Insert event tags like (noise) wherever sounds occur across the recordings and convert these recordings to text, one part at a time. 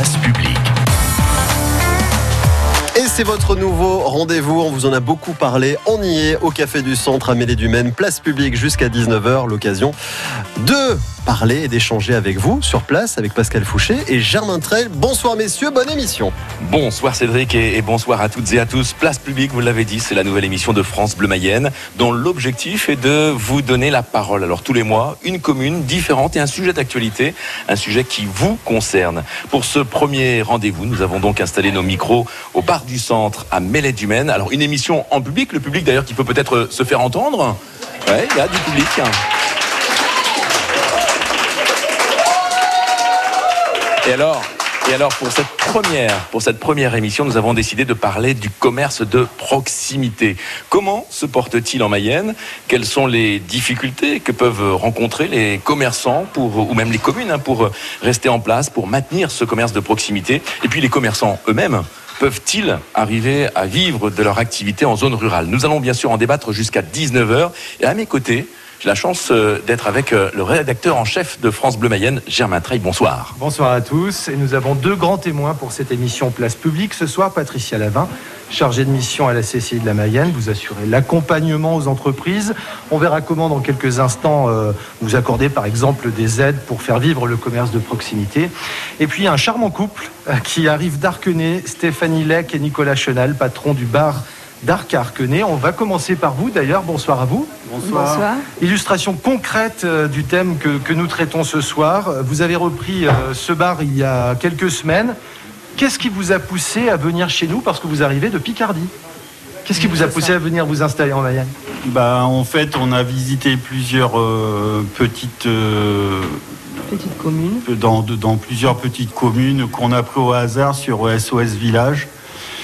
place publique. C'est votre nouveau rendez-vous, on vous en a beaucoup parlé, on y est au Café du Centre à Mêlée du Maine, place publique jusqu'à 19h, l'occasion de parler et d'échanger avec vous sur place avec Pascal Fouché et Germain Trell. Bonsoir messieurs, bonne émission. Bonsoir Cédric et bonsoir à toutes et à tous. Place publique, vous l'avez dit, c'est la nouvelle émission de France Bleu Mayenne dont l'objectif est de vous donner la parole. Alors tous les mois, une commune différente et un sujet d'actualité, un sujet qui vous concerne. Pour ce premier rendez-vous, nous avons donc installé nos micros au bar du à Mêlée du Maine. Alors une émission en public, le public d'ailleurs qui peut peut-être se faire entendre. Ouais, il y a du public. Et alors, et alors pour cette première, pour cette première émission, nous avons décidé de parler du commerce de proximité. Comment se porte-t-il en Mayenne? Quelles sont les difficultés que peuvent rencontrer les commerçants pour, ou même les communes hein, pour rester en place, pour maintenir ce commerce de proximité? Et puis les commerçants eux-mêmes peuvent-ils arriver à vivre de leur activité en zone rurale? Nous allons bien sûr en débattre jusqu'à 19h. Et à mes côtés, j'ai la chance euh, d'être avec euh, le rédacteur en chef de France Bleu Mayenne, Germain Treil. Bonsoir. Bonsoir à tous. Et nous avons deux grands témoins pour cette émission Place Publique. Ce soir, Patricia Lavin, chargée de mission à la CCI de la Mayenne. Vous assurez l'accompagnement aux entreprises. On verra comment, dans quelques instants, euh, vous accordez par exemple des aides pour faire vivre le commerce de proximité. Et puis, un charmant couple qui arrive d'Arquenay, Stéphanie Lec et Nicolas Chenal, patron du bar d'Arc Arquenay. On va commencer par vous d'ailleurs. Bonsoir à vous. Bonsoir. Illustration concrète euh, du thème que, nous traitons ce soir. Vous avez repris euh, ce bar il y a quelques semaines. Qu'est-ce qui vous a poussé à venir chez nous parce que vous arrivez de Picardie? Qu'est-ce qui vous a poussé à venir vous installer en Mayenne? Bah, En fait, on a visité plusieurs euh, petites... petites communes. Dans, dans plusieurs petites communes qu'on a pris au hasard sur SOS Village.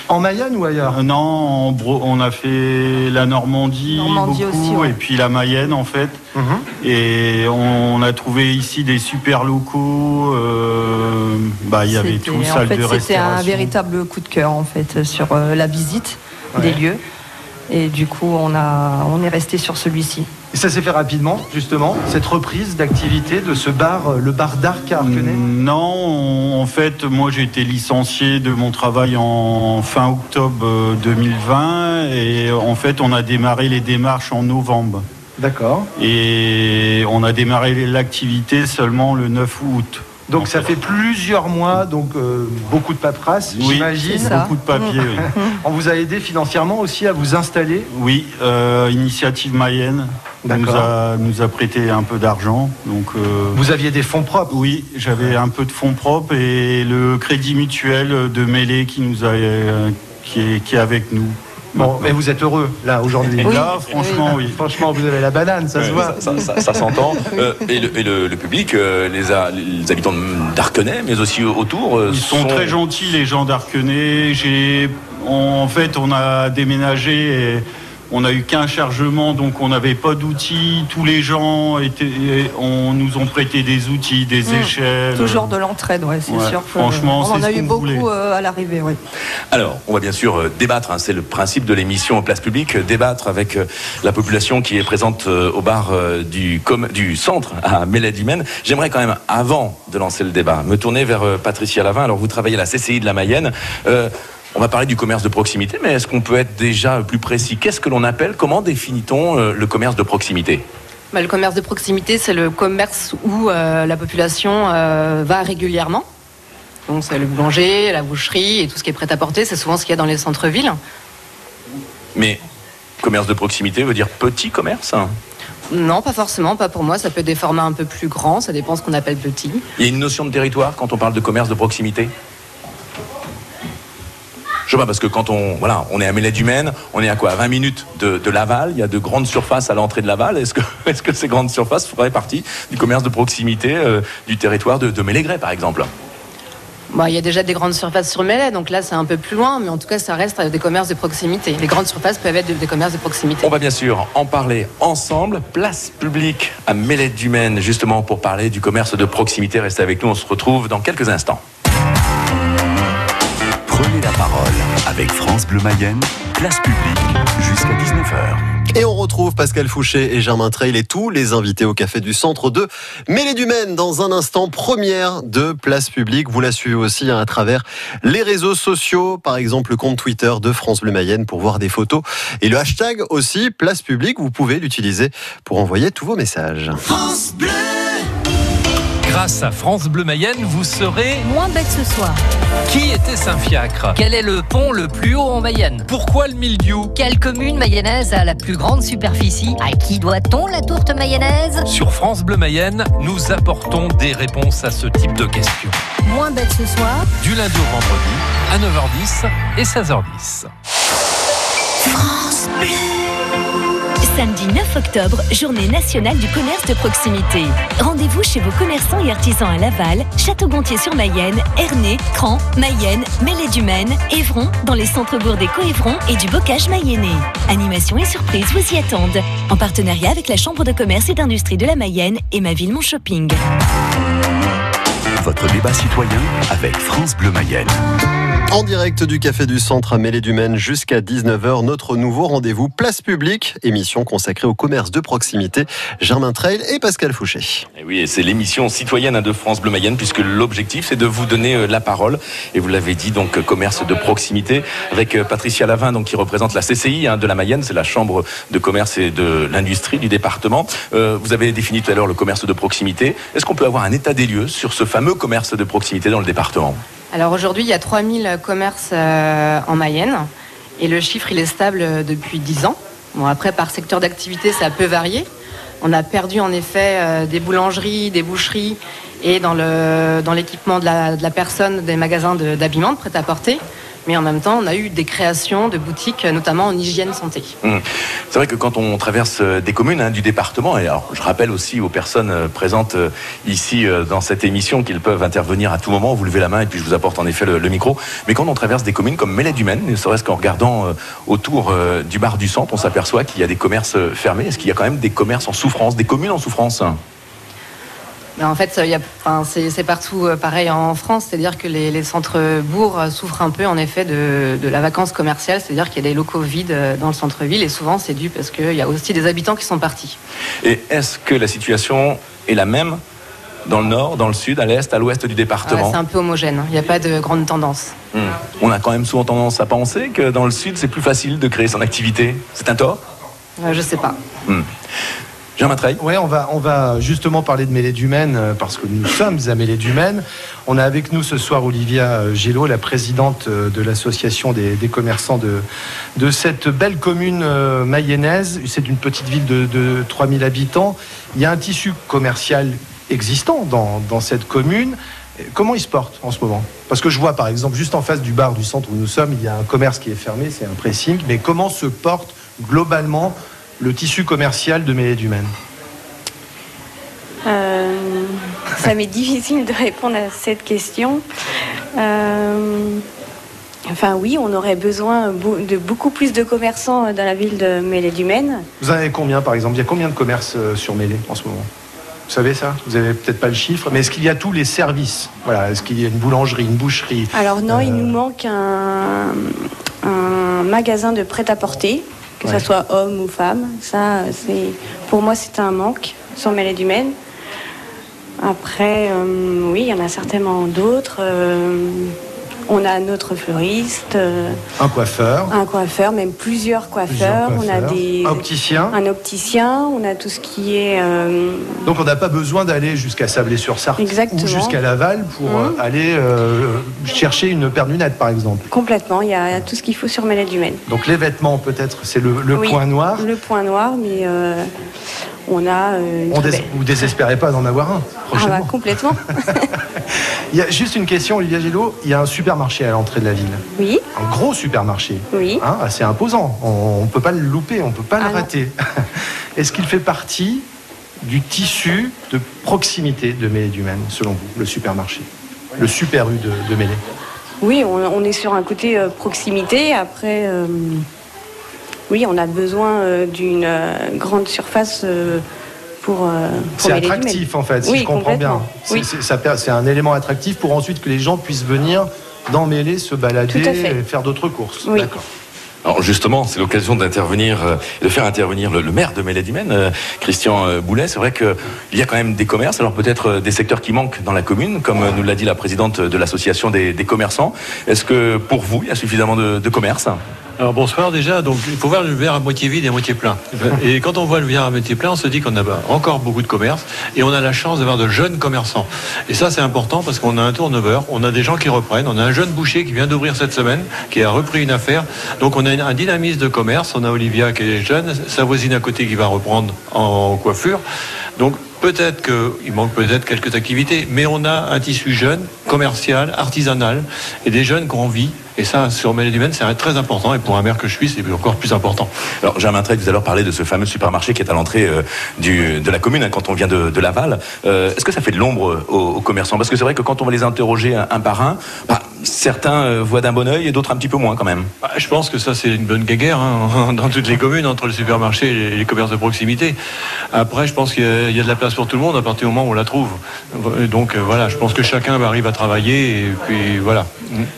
En Mayenne ou ailleurs euh, Non, on a fait la Normandie, beaucoup, et puis la Mayenne en fait. Mhm. Et on, a trouvé ici des super locaux. Euh, bah, il y avait tout, salle de restauration. C'était un véritable coup de cœur en fait sur euh, la visite des lieux. Et du coup, on, a, on est resté sur celui-ci. Et ça s'est fait rapidement, justement, cette reprise d'activité de ce bar, euh, le bar d'Arc à Arquenay? Non, en fait, moi j'ai été licencié de mon travail en fin octobre 2020 euh, et en fait, on a démarré les démarches en novembre. D'accord. Et on a démarré l'activité seulement le 9 août. Donc ça fait plusieurs mois, donc euh, beaucoup de paperasse, j'imagine. Beaucoup de papier, oui. (laughs) On vous a aidé financièrement aussi à vous installer Oui, euh, Initiative Mayenne nous a, nous a prêté un peu d'argent. Donc, euh, vous aviez des fonds propres Oui, j'avais un peu de fonds propres et le crédit mutuel de Mêlée qui, nous a, qui, est, qui est avec nous. Bon, mais vous êtes heureux, là, aujourd'hui. Là, franchement, oui. Franchement, vous avez la banane, ça se voit. Ça, s'entend. (laughs) Euh, et, le, public, euh, les, les, habitants d'Arquenay, mais aussi autour. Euh, Ils sont, très gentils, les gens d'Arquenay. En fait, on a déménagé et on n'a eu qu'un chargement, donc on n'avait pas d'outils. Tous les gens étaient, on nous ont prêté des outils, des mmh. échelles. Toujours de l'entraide, ouais, c'est sûr. franchement, on en a eu beaucoup euh, à l'arrivée, oui. Alors, on va bien sûr euh, débattre. Hein, c'est le principe de l'émission en place publique, débattre avec euh, la population qui est présente au bar du, du centre à Méladimène. J'aimerais quand même, avant de lancer le débat, me tourner vers Patricia Lavin. Alors, vous travaillez à la CCI de la Mayenne. On va parler du commerce de proximité, mais est-ce qu'on peut être déjà plus précis? Qu'est-ce que l'on appelle? Comment définit-on euh, le commerce de proximité? Bah, Le commerce de proximité, c'est le commerce où euh, la population euh, va régulièrement. Donc c'est le boulanger, la boucherie et tout ce qui est prêt à porter. C'est souvent ce qu'il y a dans les centres-villes. Mais commerce de proximité veut dire petit commerce? Non, pas forcément, pas pour moi. Ça peut être des formats un peu plus grands, ça dépend ce qu'on appelle petit. Il y a une notion de territoire quand on parle de commerce de proximité? Je sais pas, parce que quand on, voilà, on est à Mêlée du Maine, on est à quoi 20 minutes de, Laval, il y a de grandes surfaces à l'entrée de Laval. (laughs) Est-ce que, ces grandes surfaces feraient partie du commerce de proximité euh, du territoire de, de Mélégret, par exemple? Bon, il y a déjà des grandes surfaces sur Mêlée, donc là c'est un peu plus loin, mais en tout cas ça reste des commerces de proximité. Les grandes surfaces peuvent être des commerces de proximité. On va bien sûr en parler ensemble. Place publique à Mêlée du Maine, justement pour parler du commerce de proximité. Restez avec nous, on se retrouve dans quelques instants. Prenez la parole avec France Bleu Mayenne, place publique jusqu'à 19h. Et on retrouve Pascal Fouché et Germain Trail et tous les invités au Café du Centre de Mêlée du Maine dans un instant première de Place Publique. Vous la suivez aussi hein, à travers les réseaux sociaux, par exemple le compte Twitter de France Bleu Mayenne pour voir des photos et le hashtag aussi Place Publique. Vous pouvez l'utiliser pour envoyer tous vos messages. France Bleu. Grâce à France Bleu Mayenne, vous serez moins bête ce soir. Qui était Saint-Fiacre Quel est le pont le plus haut en Mayenne Pourquoi le mildiou Quelle commune mayonnaise a la plus grande superficie À qui doit-on la tourte mayonnaise Sur France Bleu Mayenne, nous apportons des réponses à ce type de questions. Moins bête ce soir. Du lundi au vendredi, à 9h10 et 16h10. France Bleu. Samedi 9 octobre, journée nationale du commerce de proximité. Rendez-vous chez vos commerçants et artisans à Laval, Château-Gontier-sur-Mayenne, Ernée, Cran, Mayenne, Mêlée-du-Maine, Évron, dans les centres-bourgs des Coévrons et du Bocage mayennais. Animation et surprise vous y attendent. En partenariat avec la Chambre de commerce et d'industrie de la Mayenne et Ma Ville Mon Shopping. Votre débat citoyen avec France Bleu Mayenne. En direct du Café du Centre à Mêlée du Maine jusqu'à 19h, notre nouveau rendez-vous Place Publique, émission consacrée au commerce de proximité. Germain Trail et Pascal Fouché. Et oui, et c'est l'émission citoyenne de France Bleu Mayenne, puisque l'objectif c'est de vous donner euh, la parole. Et vous l'avez dit, donc commerce de proximité, avec euh, Patricia Lavin, donc qui représente la CCI hein, de la Mayenne, c'est la chambre de commerce et de l'industrie du département. Euh, vous avez défini tout à l'heure le commerce de proximité. Est-ce qu'on peut avoir un état des lieux sur ce fameux commerce de proximité dans le département? Alors aujourd'hui, il y a 3000 commerces euh, en Mayenne et le chiffre, est stable euh, depuis 10 ans. Bon, après, par secteur d'activité, ça peut varier. On a perdu en effet euh, des boulangeries, des boucheries et dans l'équipement de la, personne des magasins d'habillement, de, prêt-à-porter. Mais en même temps, on a eu des créations de boutiques, notamment en hygiène santé. Hum. C'est vrai que quand on traverse euh, des communes hein, du département, et alors je rappelle aussi aux personnes euh, présentes euh, ici dans cette émission qu'ils peuvent intervenir à tout moment, vous levez la main et puis je vous apporte en effet le, le micro. Mais quand on traverse des communes comme Mêlée-du-Maine, ne serait-ce qu'en regardant autour du bar du centre, on s'aperçoit qu'il y a des commerces fermés. Est-ce qu'il y a quand même des commerces en souffrance, des communes en souffrance? En fait, enfin, c'est partout euh, pareil en France, c'est-à-dire que les, les centres-bourgs euh, souffrent un peu en effet de, de la vacance commerciale, c'est-à-dire qu'il y a des locaux vides euh, dans le centre-ville et souvent c'est dû parce qu'il y a aussi des habitants qui sont partis. Et est-ce que la situation est la même dans le nord, dans le sud, à l'est, à l'ouest du département? C'est un peu homogène, il n'y a pas de grande tendance. Hum. On a quand même souvent tendance à penser que dans le sud, c'est plus facile de créer son activité. C'est un tort? Euh, je sais pas. Hum. Jean Matraille Ouais, on va, justement parler de Mêlée du Maine euh, parce que nous sommes à Mêlée du Maine. On a avec nous ce soir Olivia euh, Gillot, la présidente euh, de l'association des, commerçants de, de cette belle commune mayonnaise. C'est une petite ville de, de 3000 habitants. Il y a un tissu commercial existant dans, dans cette commune. Comment il se porte en ce moment? Parce que je vois par exemple juste en face du bar du centre où nous sommes, il y a un commerce qui est fermé, c'est un pressing. Mais comment se porte globalement le tissu commercial de Mêlée du Maine Euh, ça m'est difficile de répondre à cette question. Euh, enfin oui, on aurait besoin de beaucoup plus de commerçants dans la ville de Mêlée-du-Maine. Vous en avez combien, par exemple? Il y a combien de commerces euh, sur Mêlée en ce moment? Vous savez ça? Vous avez peut-être pas le chiffre, mais est-ce qu'il y a tous les services? Voilà, est-ce qu'il y a une boulangerie, une boucherie? Alors non, il Euh, nous manque un, un magasin de prêt-à-porter, que Ouais. ce soit homme ou femme. Ça, c'est pour moi, c'est un manque sur Mêlée-du-Maine. Après, euh, oui, il y en a certainement d'autres. Euh, on a notre fleuriste. euh, Un coiffeur, un coiffeur, même plusieurs coiffeurs. plusieurs On a des, un opticien. un opticien, on a tout ce qui est. euh, Donc on n'a pas besoin d'aller jusqu'à Sablé-sur-Sarthe ou jusqu'à Laval pour Mhm. euh, aller euh, chercher une paire de lunettes, par exemple. complètement, il y a tout ce qu'il faut sur Mêlée-du-Maine. Donc les vêtements, peut-être, c'est le, le Oui, point noir. Le point noir, mais euh, on a. euh, une On dés- vous désespérez pas d'en avoir un Ah prochainement bah, complètement. (laughs) Il y a juste une question, Olivia Gillot. Il y a un supermarché à l'entrée de la ville. Oui, Un gros supermarché. oui. Hein, assez imposant. On ne peut pas le louper, on ne peut pas Ah le non. rater. (laughs) Est-ce qu'il fait partie du tissu de proximité de Mêlée-du-Maine, selon vous, le supermarché? Le super U de, de Mêlée Oui, on, on est sur un côté euh, proximité. Après, euh, oui, on a besoin euh, d'une euh, grande surface euh, pour. euh, pour C'est attractif en fait, si Oui, je comprends bien. C'est Oui. c'est- ça per- c'est un élément attractif pour ensuite que les gens puissent venir dans Mêlée se balader et faire d'autres courses. Oui. D'accord. Alors justement, c'est l'occasion d'intervenir, de faire intervenir le, le maire de euh, Christian Boulet. C'est vrai qu'il y a quand même des commerces, alors peut-être des secteurs qui manquent dans la commune, comme nous l'a dit la présidente de l'association des, des commerçants. Est-ce que pour vous, il y a suffisamment de, de commerces? Alors bonsoir déjà, donc il faut voir le verre à moitié vide et à moitié plein. Et quand on voit le verre à moitié plein, on se dit qu'on a bah, encore beaucoup de commerces et on a la chance d'avoir de jeunes commerçants. Et ça c'est important parce qu'on a un turnover, on a des gens qui reprennent, on a un jeune boucher qui vient d'ouvrir cette semaine, qui a repris une affaire. Donc on a un dynamisme de commerce, on a Olivia qui est jeune, sa voisine à côté qui va reprendre en coiffure. Donc Peut-être qu'il manque peut-être quelques activités, mais on a un tissu jeune, commercial, artisanal, et des jeunes qui ont envie. Et ça, sur Mélède-Humaine, c'est très important. Et pour un maire que je suis, c'est encore plus important. Alors, Germain Trey, vous allez parler de ce fameux supermarché qui est à l'entrée euh, du- de la commune hein, quand on vient de, de Laval. Euh, Est-ce que ça fait de l'ombre aux, aux commerçants? Parce que c'est vrai que quand on va les interroger un, un par un, bah, certains euh, voient d'un bon oeil et d'autres un petit peu moins quand même. Bah, Je pense que ça, c'est une bonne guéguerre hein, (laughs) dans toutes les communes, entre le supermarché et les- les commerces de proximité. Après, je pense qu'il y a de la place pour tout le monde à partir du moment où on la trouve. Donc euh, voilà, je pense que chacun arrive à travailler et puis voilà.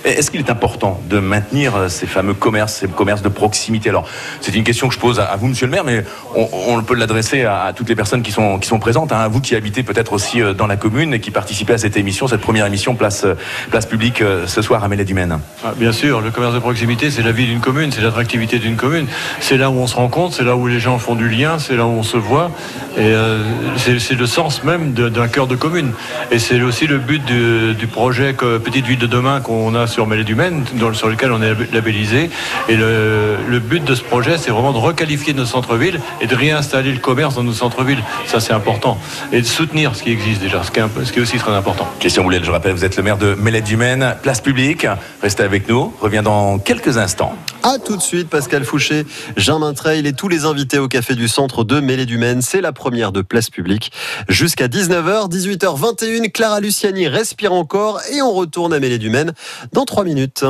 Est-ce qu'il est important de maintenir euh, ces fameux commerces, ces commerces de proximité? Alors, c'est une question que je pose à, vous, monsieur le maire, mais on, on peut l'adresser à, à toutes les personnes qui sont, qui sont présentes, hein, à vous qui habitez peut-être aussi euh, dans la commune et qui participez à cette émission, cette première émission Place, place Publique ce soir à Mélède-Humaine. Ah, bien sûr, le commerce de proximité, c'est la vie d'une commune, c'est l'attractivité d'une commune. C'est là où on se rencontre, c'est là où les gens font du lien, c'est là où on se voit. Et euh, c'est c'est le sens même d'un cœur de commune. Et c'est aussi le but du, du projet que Petite Ville de demain qu'on a sur Mélède-Humaine, dans- sur lequel on est labellisé. Et le, le but de ce projet, c'est vraiment de requalifier nos centres-villes et de réinstaller le commerce dans nos centres-villes. Ça, c'est important. Et de soutenir ce qui existe déjà, ce qui est, un peu- ce qui est aussi très important. Question Boulet, je rappelle, vous êtes le maire de Mélède-Humaine, Place Publique. Restez avec nous, revient dans quelques instants. A tout de suite, Pascal Fouché, Germain Trail et tous les invités au Café du Centre de Mêlée du Maine. C'est la première de Place Publique. Jusqu'à 19h, 18h21, Clara Luciani respire encore et on retourne à Mêlée du Maine dans 3 minutes.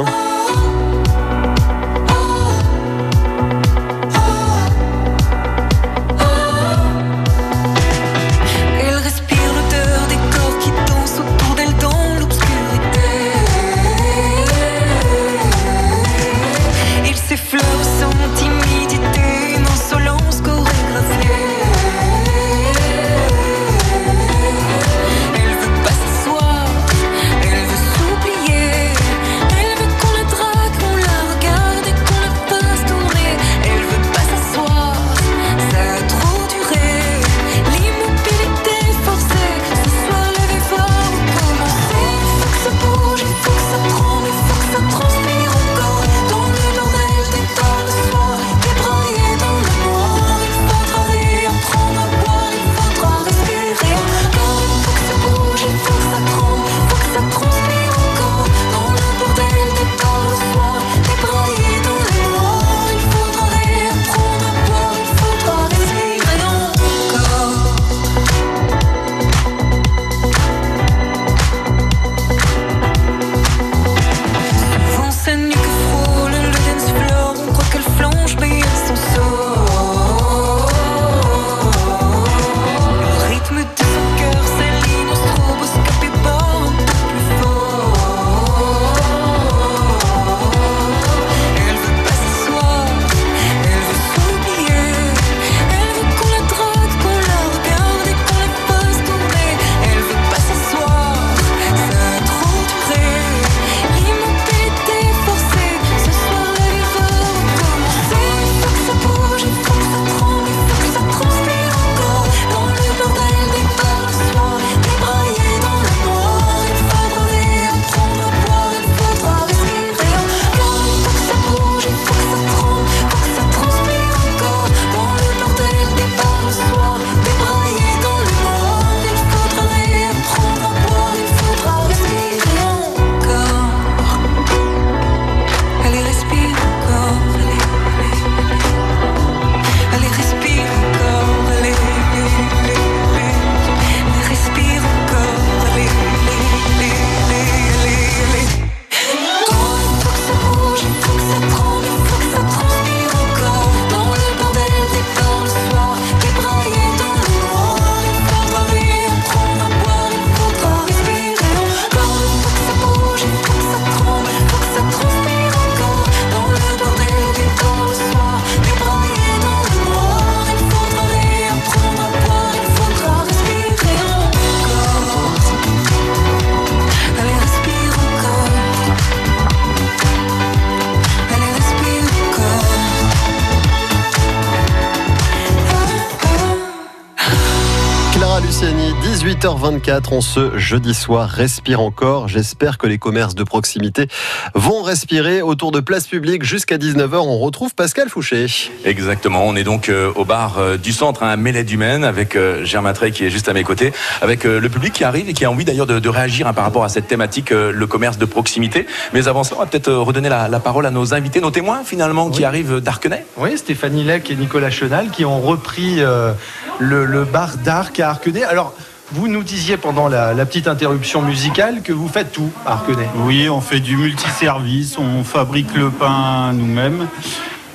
18h24, on ce jeudi soir respire encore. J'espère que les commerces de proximité vont respirer autour de place publique jusqu'à 19h. On retrouve Pascal Fouché. Exactement, on est donc euh, au bar euh, du centre, un mêlée du Maine, avec euh, Germain Trey qui est juste à mes côtés, avec le public qui arrive et qui a envie d'ailleurs de, de réagir hein, par rapport à cette thématique, le commerce de proximité. Mais avant ça, on va peut-être redonner la, la parole à nos invités, nos témoins finalement, qui arrivent d'Arkenay. Oui, Stéphanie Lec et Nicolas Chenal qui ont repris euh, le, le bar d'Arc à Arquenay. Alors, vous nous disiez pendant la, la petite interruption musicale que vous faites tout à Arquenay. Oui, on fait du multiservice, on fabrique le pain nous-mêmes.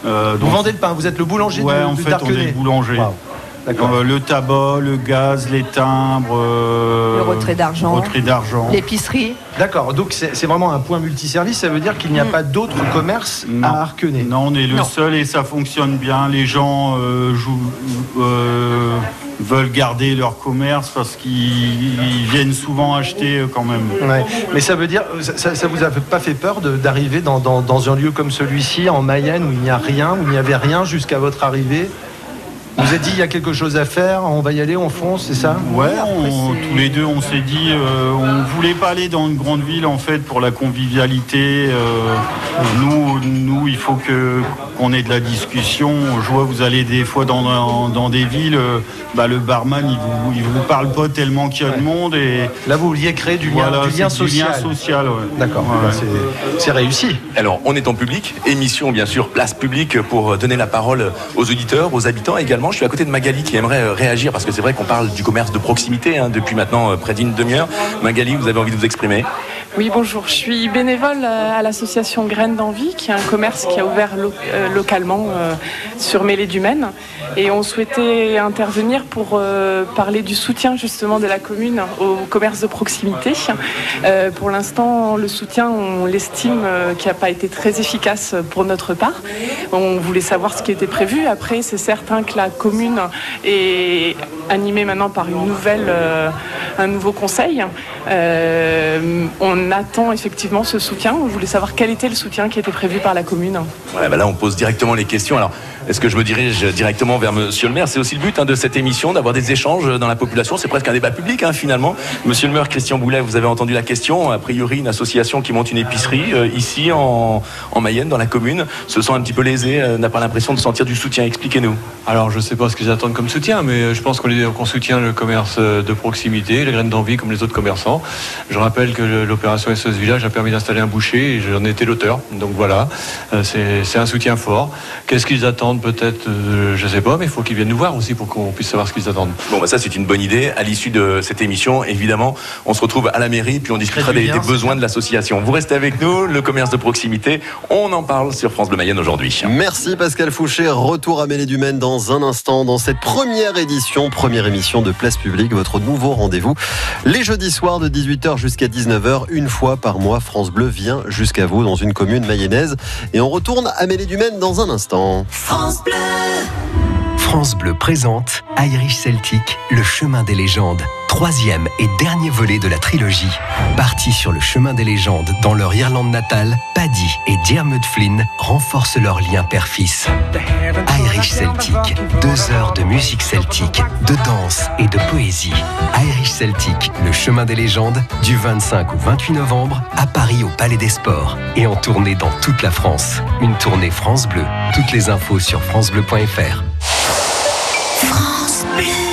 Euh, Vous donc- vendez le pain, vous êtes le boulanger Ouais, de, en fait, on est boulanger. Wow. Euh, le tabac, le gaz, les timbres, euh, Le retrait d'argent. retrait d'argent. L'épicerie. D'accord, donc c'est vraiment un point multiservice, ça veut dire qu'il n'y a Mm. pas d'autres commerces Non. à Arquenay. Non, on est le Non. seul et ça fonctionne bien. Les gens euh, jouent- euh, veulent garder leur commerce parce qu'ils ils viennent souvent acheter euh, quand même. Mais ça veut dire, ça, ça- ça vous a pas fait peur d'arriver dans, dans- dans un lieu comme celui-ci, en Mayenne, où il n'y a rien, où il n'y avait rien jusqu'à votre arrivée Vous vous êtes dit, il y a quelque chose à faire, on va y aller, on fonce, c'est ça Ouais, on- tous les deux, on s'est dit, euh, on voulait pas aller dans une grande ville en fait pour la convivialité. euh, nous, nous, il faut que qu'on ait de la discussion. Je vois, vous allez des fois dans, dans, dans des villes, euh, bah, le barman, il vous, il vous parle pas tellement qu'il y a de monde et Là, vous vouliez créer du lien, voilà, du lien social. social, ouais. D'accord, Ouais. c'est réussi. Alors, on est en public, émission bien sûr, place publique pour donner la parole aux auditeurs, aux habitants également. Je suis à côté de Magali qui aimerait euh, réagir parce que c'est vrai qu'on parle du commerce de proximité hein, depuis maintenant euh, près d'une demi-heure. Magali, vous avez envie de vous exprimer? Oui, bonjour. Je suis bénévole à l'association Graines d'Envie, qui est un commerce qui a ouvert euh, localement euh, sur Mêlée du Maine. Et on souhaitait intervenir pour euh, parler du soutien justement de la commune au commerce de proximité. Pour l'instant, le soutien, on l'estime qui n'a pas été très efficace pour notre part. On voulait savoir ce qui était prévu. Après, c'est certain que la commune est animée maintenant par une nouvelle, un nouveau conseil. Euh, on attend effectivement ce soutien. On voulait savoir quel était le soutien qui était prévu par la commune. Bah là, on pose directement les questions. Alors, est-ce que je me dirige directement vers Monsieur le maire? C'est aussi le but hein, de cette émission, d'avoir des échanges dans la population. C'est presque un débat public, hein, finalement. Monsieur le maire, Christian Boulet, vous avez entendu la question. A priori, une association qui monte une épicerie euh, ici en, en Mayenne, dans la commune, se sent un petit peu lésée, euh, n'a pas l'impression de sentir du soutien. Expliquez-nous. Alors, je ne sais pas ce qu'ils attendent comme soutien, mais je pense qu'on soutient le commerce euh, de proximité, les graines d'envie comme les autres commerçants. Je rappelle que le- l'opération SOS Village a permis d'installer un boucher et j'en étais l'auteur. Donc voilà, euh, c'est un soutien fort. Qu'est-ce qu'ils attendent peut-être euh, Je ne sais pas, mais il faut qu'ils viennent nous voir aussi pour qu'on puisse savoir ce qu'ils attendent. Bon, bah ça, c'est une bonne idée. À l'issue de cette émission, évidemment, on se retrouve à la mairie, puis on discutera des, besoins de l'association. Vous restez avec nous, le commerce de proximité. On en parle sur France Bleu Mayenne aujourd'hui. Merci Pascal Fouché. Retour à Mêlée du Maine dans un instant dans cette première édition, première émission de Place Publique, votre nouveau rendez-vous. Les jeudis soirs de 18h jusqu'à 19h, une fois par mois, France Bleu vient jusqu'à vous dans une commune mayonnaise. Et on retourne à Mêlée du Maine dans un instant. France Bleu. France Bleu présente Irish Celtic, le chemin des légendes. Troisième et dernier volet de la trilogie. Partis sur le chemin des légendes dans leur Irlande natale, Paddy et Diarmuid Flynn renforcent leur lien père-fils. Irish Celtic, deux heures de musique celtique, de danse et de poésie. Irish Celtic, le chemin des légendes, du 25 au 28 novembre, à Paris au Palais des Sports et en tournée dans toute la France. Une tournée France Bleu. Toutes les infos sur francebleu.fr. France Bleu.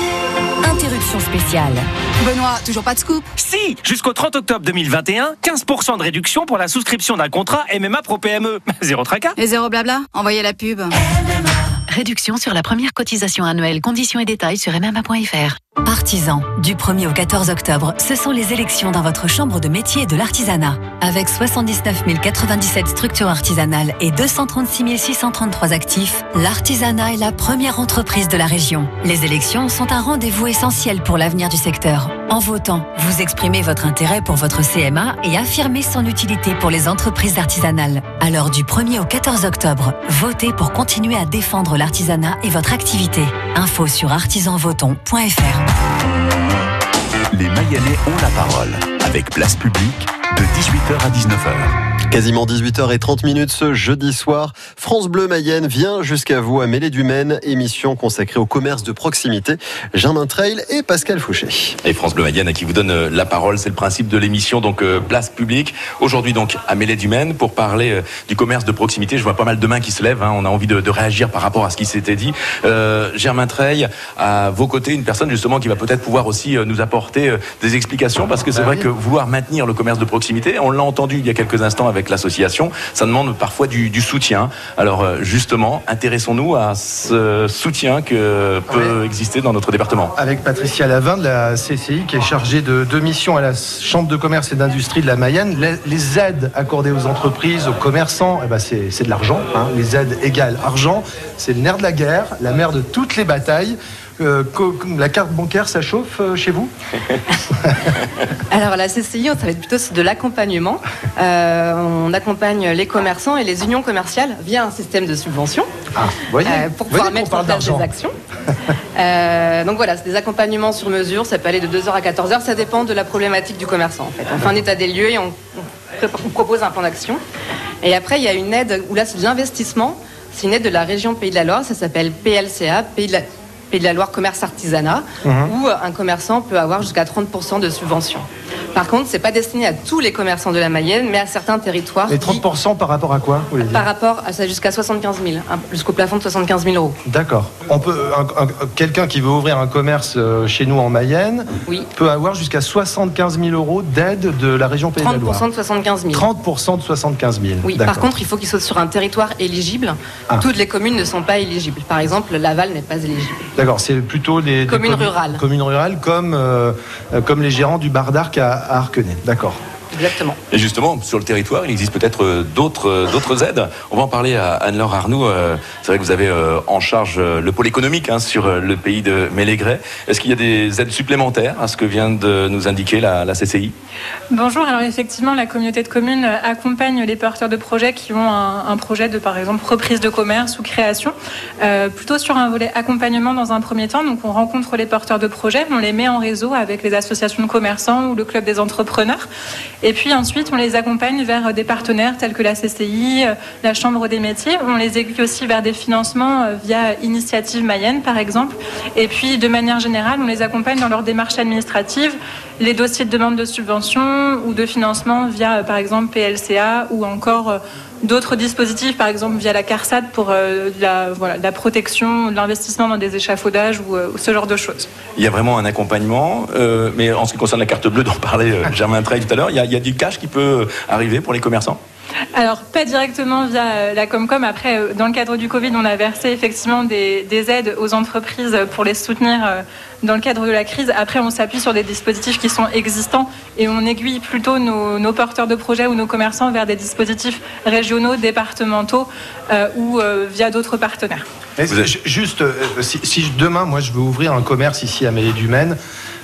Spéciale. Benoît, toujours pas de scoop Si, jusqu'au 30 octobre 2021, 15% de réduction pour la souscription d'un contrat MMA Pro PME. (laughs) Zéro tracas. Et zéro blabla Envoyez la pub. Réduction sur la première cotisation annuelle. Conditions et détails sur mma.fr. Artisan, du 1er au 14 octobre, ce sont les élections dans votre chambre de métier de l'artisanat. Avec 79 097 structures artisanales et 236 633 actifs, l'artisanat est la première entreprise de la région. Les élections sont un rendez-vous essentiel pour l'avenir du secteur. En votant, vous exprimez votre intérêt pour votre CMA et affirmez son utilité pour les entreprises artisanales. Alors du 1er au 14 octobre, votez pour continuer à défendre l'artisanat et votre activité. Info sur artisanvotons.fr. Les Mayennais ont la parole avec place publique de 18h à 19h. Quasiment 18h30 minutes ce jeudi soir. France Bleu Mayenne vient jusqu'à vous à Mêlée du Maine, émission consacrée au commerce de proximité. Germain Trail et Pascal Fouché. Et France Bleu Mayenne à qui vous donne euh, la parole, c'est le principe de l'émission, donc euh, place publique. Aujourd'hui donc à Mêlée du Maine pour parler euh, du commerce de proximité. Je vois pas mal de mains qui se lèvent, hein. on a envie de, de réagir par rapport à ce qui s'était dit. Euh, Germain Treil, à vos côtés, une personne justement qui va peut-être pouvoir aussi euh, nous apporter euh, des explications parce que c'est Bah vrai oui. que vouloir maintenir le commerce de proximité, on l'a entendu il y a quelques instants avec l'association, ça demande parfois du, du soutien. Alors euh, justement, intéressons-nous à ce soutien que peut exister dans notre département. Avec Patricia Lavin de la CCI qui est chargée de deux missions à la Chambre de commerce et d'industrie de la Mayenne. Les, aides accordées aux entreprises, aux commerçants, eh ben c'est c'est de l'argent. hein. Les aides égales argent. C'est le nerf de la guerre, la mère de toutes les batailles. Euh, la carte bancaire, ça chauffe euh, chez vous (laughs) Alors la CCI, ça va être plutôt de l'accompagnement. Euh, on accompagne les commerçants et les unions commerciales via un système de subvention Ah, voyez, euh, pour pouvoir mettre en place des actions. Donc voilà, c'est des accompagnements sur mesure. Ça peut aller de 2h à 14h. Ça dépend de la problématique du commerçant. En fait. On fait un état des lieux et on propose un plan d'action. Et après, il y a une aide où là, c'est de l'investissement. C'est une aide de la région Pays de la Loire. Ça s'appelle PLCA, Pays de la, Pays de la Loire Commerce Artisanat, Mhm. où un commerçant peut avoir jusqu'à 30% de subvention. Par contre, c'est pas destiné à tous les commerçants de la Mayenne, mais à certains territoires. Et qui- 30% par rapport à quoi vous voulez dire par rapport à ça jusqu'à 75 000, hein, jusqu'au plafond de 75 000 euros. D'accord. On peut un- un- quelqu'un qui veut ouvrir un commerce euh, chez nous en Mayenne Oui. peut avoir jusqu'à 75 000 euros d'aide de la région Pays de la Loire. 30% de 75 000. 30% de 75 000. Oui, par contre, il faut qu'il soit sur un territoire éligible. Ah. Toutes les communes ne sont pas éligibles. Par exemple, Laval n'est pas éligible. D'accord, c'est plutôt des, des Communes communes- rurales. Communes rurales comme, euh, euh, comme les gérants du bar d'Arc à, à Arquenay. D'accord. Exactement. Et justement, sur le territoire, il existe peut-être euh, d'autres euh, d'autres aides. On va en parler à Anne-Laure Arnoux. Euh, C'est vrai que vous avez en charge le pôle économique hein, sur le pays de Mélégret. Est-ce qu'il y a des aides supplémentaires à ce que vient de nous indiquer la, la CCI Bonjour, alors effectivement, la communauté de communes accompagne les porteurs de projets qui ont un, un projet de, par exemple, reprise de commerce ou création, euh, plutôt sur un volet accompagnement dans un premier temps. Donc, on rencontre les porteurs de projets, on les met en réseau avec les associations de commerçants ou le club des entrepreneurs. Et puis ensuite, on les accompagne vers des partenaires tels que la CCI, euh, la Chambre des métiers. On les aiguille aussi vers des financements euh, via Initiative Mayenne, par exemple. Et puis, de manière générale, on les accompagne dans leur démarche administrative, les dossiers de demande de subvention ou de financement via, euh, par exemple, PLCA ou encore euh, d'autres dispositifs, par exemple via la CARSAT pour euh, la, voilà, la protection, l'investissement dans des échafaudages ou ce genre de choses. Il y a vraiment un accompagnement, mais en ce qui concerne la carte bleue dont (laughs) parlait Germain Trey tout à l'heure, il il y a du cash qui peut arriver pour les commerçants? Alors, pas directement via euh, la Comcom. Après, euh, dans le cadre du Covid, on a versé effectivement des, des aides aux entreprises pour les soutenir euh, dans le cadre de la crise. Après, on s'appuie sur des dispositifs qui sont existants et on aiguille plutôt nos, nos porteurs de projets ou nos commerçants vers des dispositifs régionaux, départementaux euh, ou euh, via d'autres partenaires. Juste, euh, si, demain, moi, je veux ouvrir un commerce ici à Mêlée du Maine,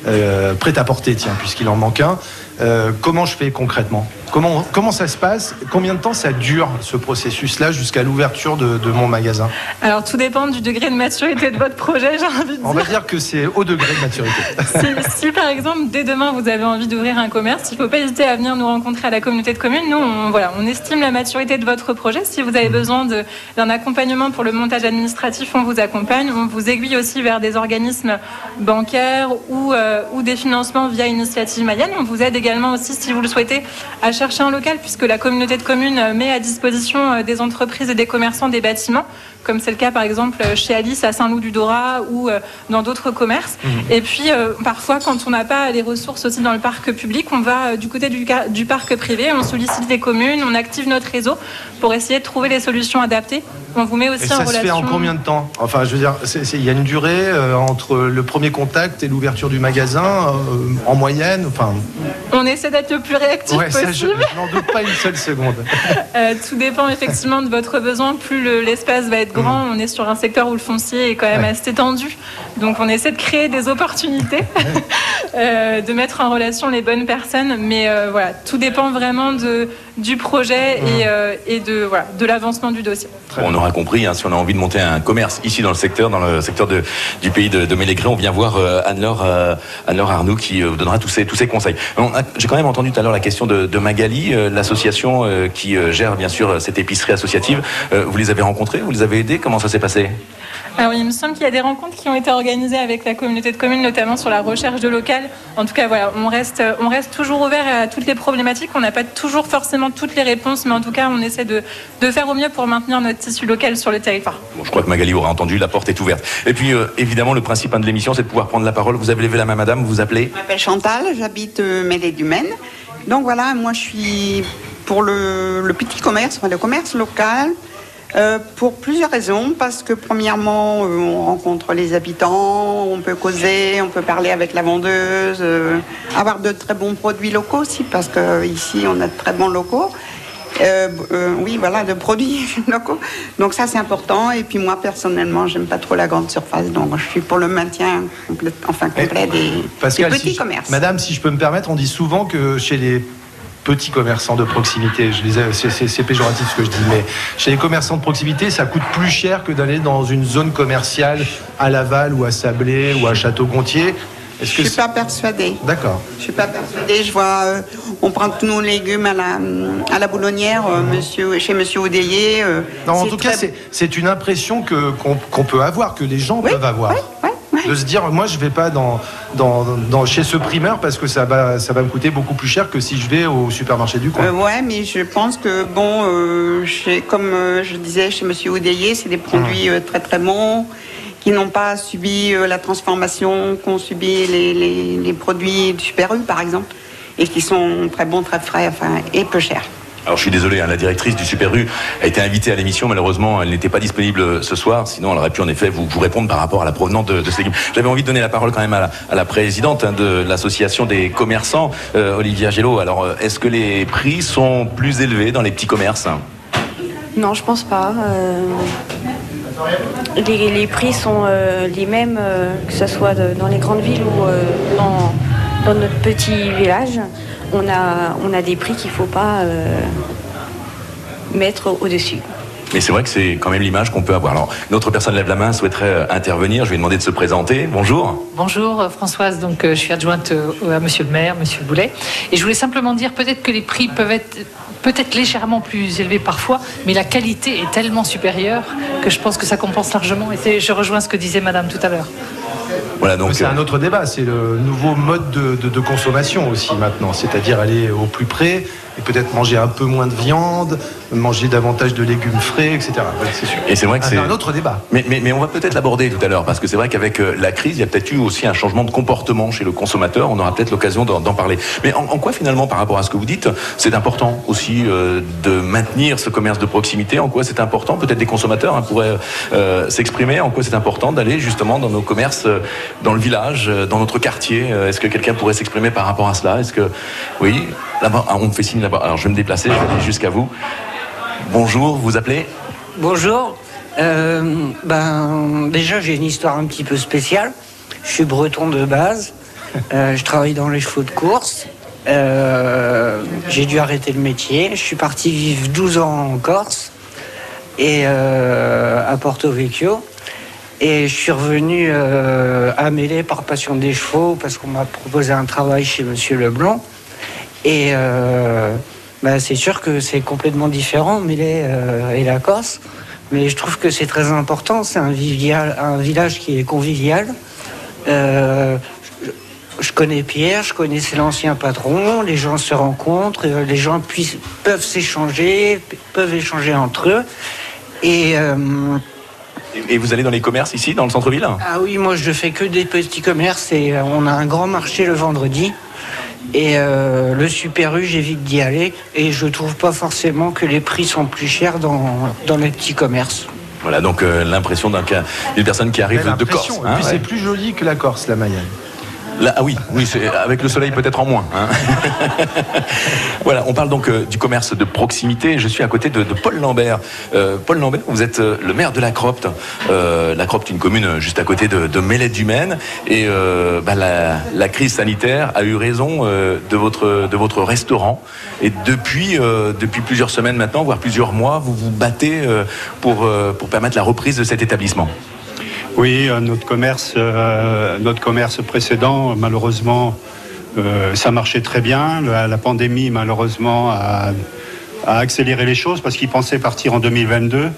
euh, prêt à porter, tiens, puisqu'il en manque un, euh, comment je fais concrètement? Comment, comment ça se passe? Combien de temps ça dure, ce processus-là, jusqu'à l'ouverture de, de mon magasin? Alors, tout dépend du degré de maturité de votre projet, j'ai envie de On dire. va dire que c'est au degré de maturité. (laughs) si, si, par exemple dès demain vous avez envie d'ouvrir un commerce, il ne faut pas hésiter à venir nous rencontrer à la communauté de communes. Nous, on, voilà, on estime la maturité de votre projet. Si vous avez besoin de- d'un accompagnement pour le montage administratif, on vous accompagne. On vous aiguille aussi vers des organismes bancaires ou, euh, ou des financements via Initiative Mayenne. On vous aide également aussi, si vous le souhaitez, à chercher un local puisque la communauté de communes euh, met à disposition euh, des entreprises et des commerçants des bâtiments comme c'est le cas par exemple chez Alice à Saint-Loup-du-Dora ou euh, dans d'autres commerces. Mhm. Et puis euh, parfois quand on n'a pas les ressources aussi dans le parc public, on va euh, du côté du, parc privé, on sollicite les communes, on active notre réseau pour essayer de trouver les solutions adaptées. On vous met aussi Et en ça se relation. fait en combien de temps Enfin, je veux dire, il y a une durée euh, entre le premier contact et l'ouverture du magasin, euh, en moyenne Enfin, On essaie d'être le plus réactif ouais, ça, je, possible. je n'en doute pas une seule seconde. (laughs) Euh, tout dépend effectivement de votre besoin. Plus le- l'espace va être grand, on est sur un secteur où le foncier est quand même Ouais. assez tendu. Donc on essaie de créer des opportunités, (laughs) (laughs) euh, de mettre en relation les bonnes personnes. Mais euh, voilà, tout dépend vraiment de, du projet et, euh, et de, voilà, de l'avancement du dossier. On aura compris, hein, si on a envie de monter un commerce ici dans le secteur, dans le secteur de- du pays de, de Mélégré, on vient voir euh, Anne-Laure euh, Anne-Laure Arnoux qui euh, vous donnera tous ses, tous ses conseils. On a- J'ai quand même entendu tout à l'heure la question de, de Magali, euh, l'association euh, qui euh, gère bien sûr cette épicerie associative. Euh, vous les avez rencontrés Vous les avez aidés? Comment ça s'est passé? Alors, il me semble qu'il y a des rencontres qui ont été organisées avec la communauté de communes, notamment sur la recherche de local. En tout cas, voilà, on reste, on reste toujours ouvert à toutes les problématiques. On n'a pas toujours forcément toutes les réponses, mais en tout cas, on essaie de, de faire au mieux pour maintenir notre tissu local sur le territoire. Bon, je crois que Magali aura entendu, la porte est ouverte. Et puis, euh, évidemment, le principe hein, de l'émission, c'est de pouvoir prendre la parole. Vous avez levé la main, madame, vous vous appelez Je m'appelle Chantal, j'habite euh, Mêlée-du-Maine. Donc voilà, moi je suis pour le, le petit commerce, enfin, le commerce local, euh, pour plusieurs raisons. Parce que premièrement, euh, on rencontre les habitants, on peut causer, on peut parler avec la vendeuse, euh, avoir de très bons produits locaux aussi, parce qu'ici on a de très bons locaux. Euh, euh, oui, voilà, de produits (laughs) locaux. Donc ça, c'est important. Et puis moi, personnellement, j'aime pas trop la grande surface. Donc je suis pour le maintien complet, enfin, complet des, Pascal, des si petits je- commerces. Madame, si je peux me permettre, on dit souvent que chez les petits commerçants de proximité, je les ai- c'est- péjoratif ce que je dis, mais chez les commerçants de proximité, ça coûte plus cher que d'aller dans une zone commerciale à Laval ou à Sablé ou à Château-Gontier. Je que suis pas persuadée. D'accord. Je suis pas persuadée. Je vois, euh, on prend tous nos légumes à la, à la boulonnière, euh, monsieur, chez Monsieur Oudélier. euh, Non, en tout cas, très- c'est- c'est une impression qu'on qu'on peut avoir, que les gens peuvent avoir. De se dire, moi, je vais pas dans, dans, dans- chez ce primeur parce que ça va, ça va me coûter beaucoup plus cher que si je vais au supermarché du coin. Euh, ouais, mais je pense que, bon, euh, chez- comme euh, je disais chez Monsieur Oudélier, c'est des produits euh, très très bons, qui n'ont pas subi la transformation qu'ont subi les, les- les produits du Super U, par exemple, et qui sont très bons, très frais, enfin, et peu chers. Alors je suis désolé, hein, la directrice du Super U a été invitée à l'émission. Malheureusement, elle n'était pas disponible euh, ce soir. Sinon, elle aurait pu en effet vous, répondre par rapport à la provenance de, de légumes. J'avais envie de donner la parole quand même à la, présidente hein, de l'association des commerçants, euh, Olivia Gello. Alors, euh, est-ce que les prix sont plus élevés dans les petits commerces? Non, je pense pas. Les, prix sont les mêmes, que ce soit dans les grandes villes ou dans notre petit village. On a, on a des prix qu'il ne faut pas euh, mettre au-dessus. Mais c'est vrai que c'est quand même l'image qu'on peut avoir. Alors, une autre personne lève la main, souhaiterait euh, intervenir. Je vais demander de se présenter. Bonjour. Bonjour euh, Françoise, donc je suis adjointe à Monsieur le maire, Monsieur Boulet, et je voulais simplement dire peut-être que les prix peuvent être peut-être légèrement plus élevés parfois, mais la qualité est tellement supérieure que je pense que ça compense largement. Et c'est- je rejoins ce que disait Madame tout à l'heure. Voilà, donc. C'est un autre débat, c'est le nouveau mode de, de- de consommation aussi maintenant, c'est-à-dire aller au plus près et peut-être manger un peu moins de viande, manger davantage de légumes frais, etc. Ouais, c'est sûr. Et c'est vrai que Ah, c'est un autre débat. Mais, mais, mais on va peut-être l'aborder tout à l'heure, parce que c'est vrai qu'avec euh, la crise, il y a peut-être eu aussi un changement de comportement chez le consommateur. On aura peut-être l'occasion d'en parler. Mais en, en quoi finalement, par rapport à ce que vous dites, c'est important aussi euh, de maintenir ce commerce de proximité? En quoi c'est important? Peut-être des consommateurs hein, pourraient euh, s'exprimer. En quoi c'est important d'aller justement dans nos commerces, dans le village, dans notre quartier? Est-ce que quelqu'un pourrait s'exprimer par rapport à cela? Est-ce que oui Là-bas, ah, on me fait signe Alors je vais me déplacer, je vais jusqu'à vous. Bonjour, vous appelez? Bonjour. Euh, ben, déjà, j'ai une histoire un petit peu spéciale. Je suis breton de base. Euh, je travaille dans les chevaux de course. Euh, j'ai dû arrêter le métier. Je suis parti vivre 12 ans en Corse et à Porto Vecchio. Et je suis revenu à Mêlée par passion des chevaux parce qu'on m'a proposé un travail chez Monsieur Leblanc. Et euh, bah, c'est sûr que c'est complètement différent, Mêlée euh, et la Corse. Mais je trouve que c'est très important. C'est un, village qui est convivial. Euh, je, je connais Pierre, je connaissais l'ancien patron. Les gens se rencontrent, les gens puissent, peuvent s'échanger, peuvent échanger entre eux. Et euh, Et- vous allez dans les commerces ici, dans le centre-ville? Ah oui, moi je fais que des petits commerces et on a un grand marché le vendredi. Et euh, le Super U, j'évite d'y aller et je trouve pas forcément que les prix sont plus chers dans, dans les petits commerces. Voilà, donc euh, l'impression d'un cas- d'une personne qui arrive de Corse. hein, puis ouais. c'est plus joli que la Corse, la Mayenne. Ah oui, oui, avec le soleil peut-être en moins. hein. (laughs) voilà, on parle donc euh, du commerce de proximité. Je suis à côté de, Paul Lambert. Euh, Paul Lambert, vous êtes euh, le maire de la Cropte. La Cropte, une commune juste à côté de, de Mélède-du-Maine. Et euh, bah, la, la crise sanitaire a eu raison de, votre, de votre restaurant. Et depuis, depuis plusieurs semaines maintenant, voire plusieurs mois, vous vous battez pour, pour permettre la reprise de cet établissement. Oui, euh, notre commerce, euh, notre commerce précédent, malheureusement, euh, ça marchait très bien. La, pandémie, malheureusement, a, accéléré les choses parce qu'ils pensaient partir en 2022.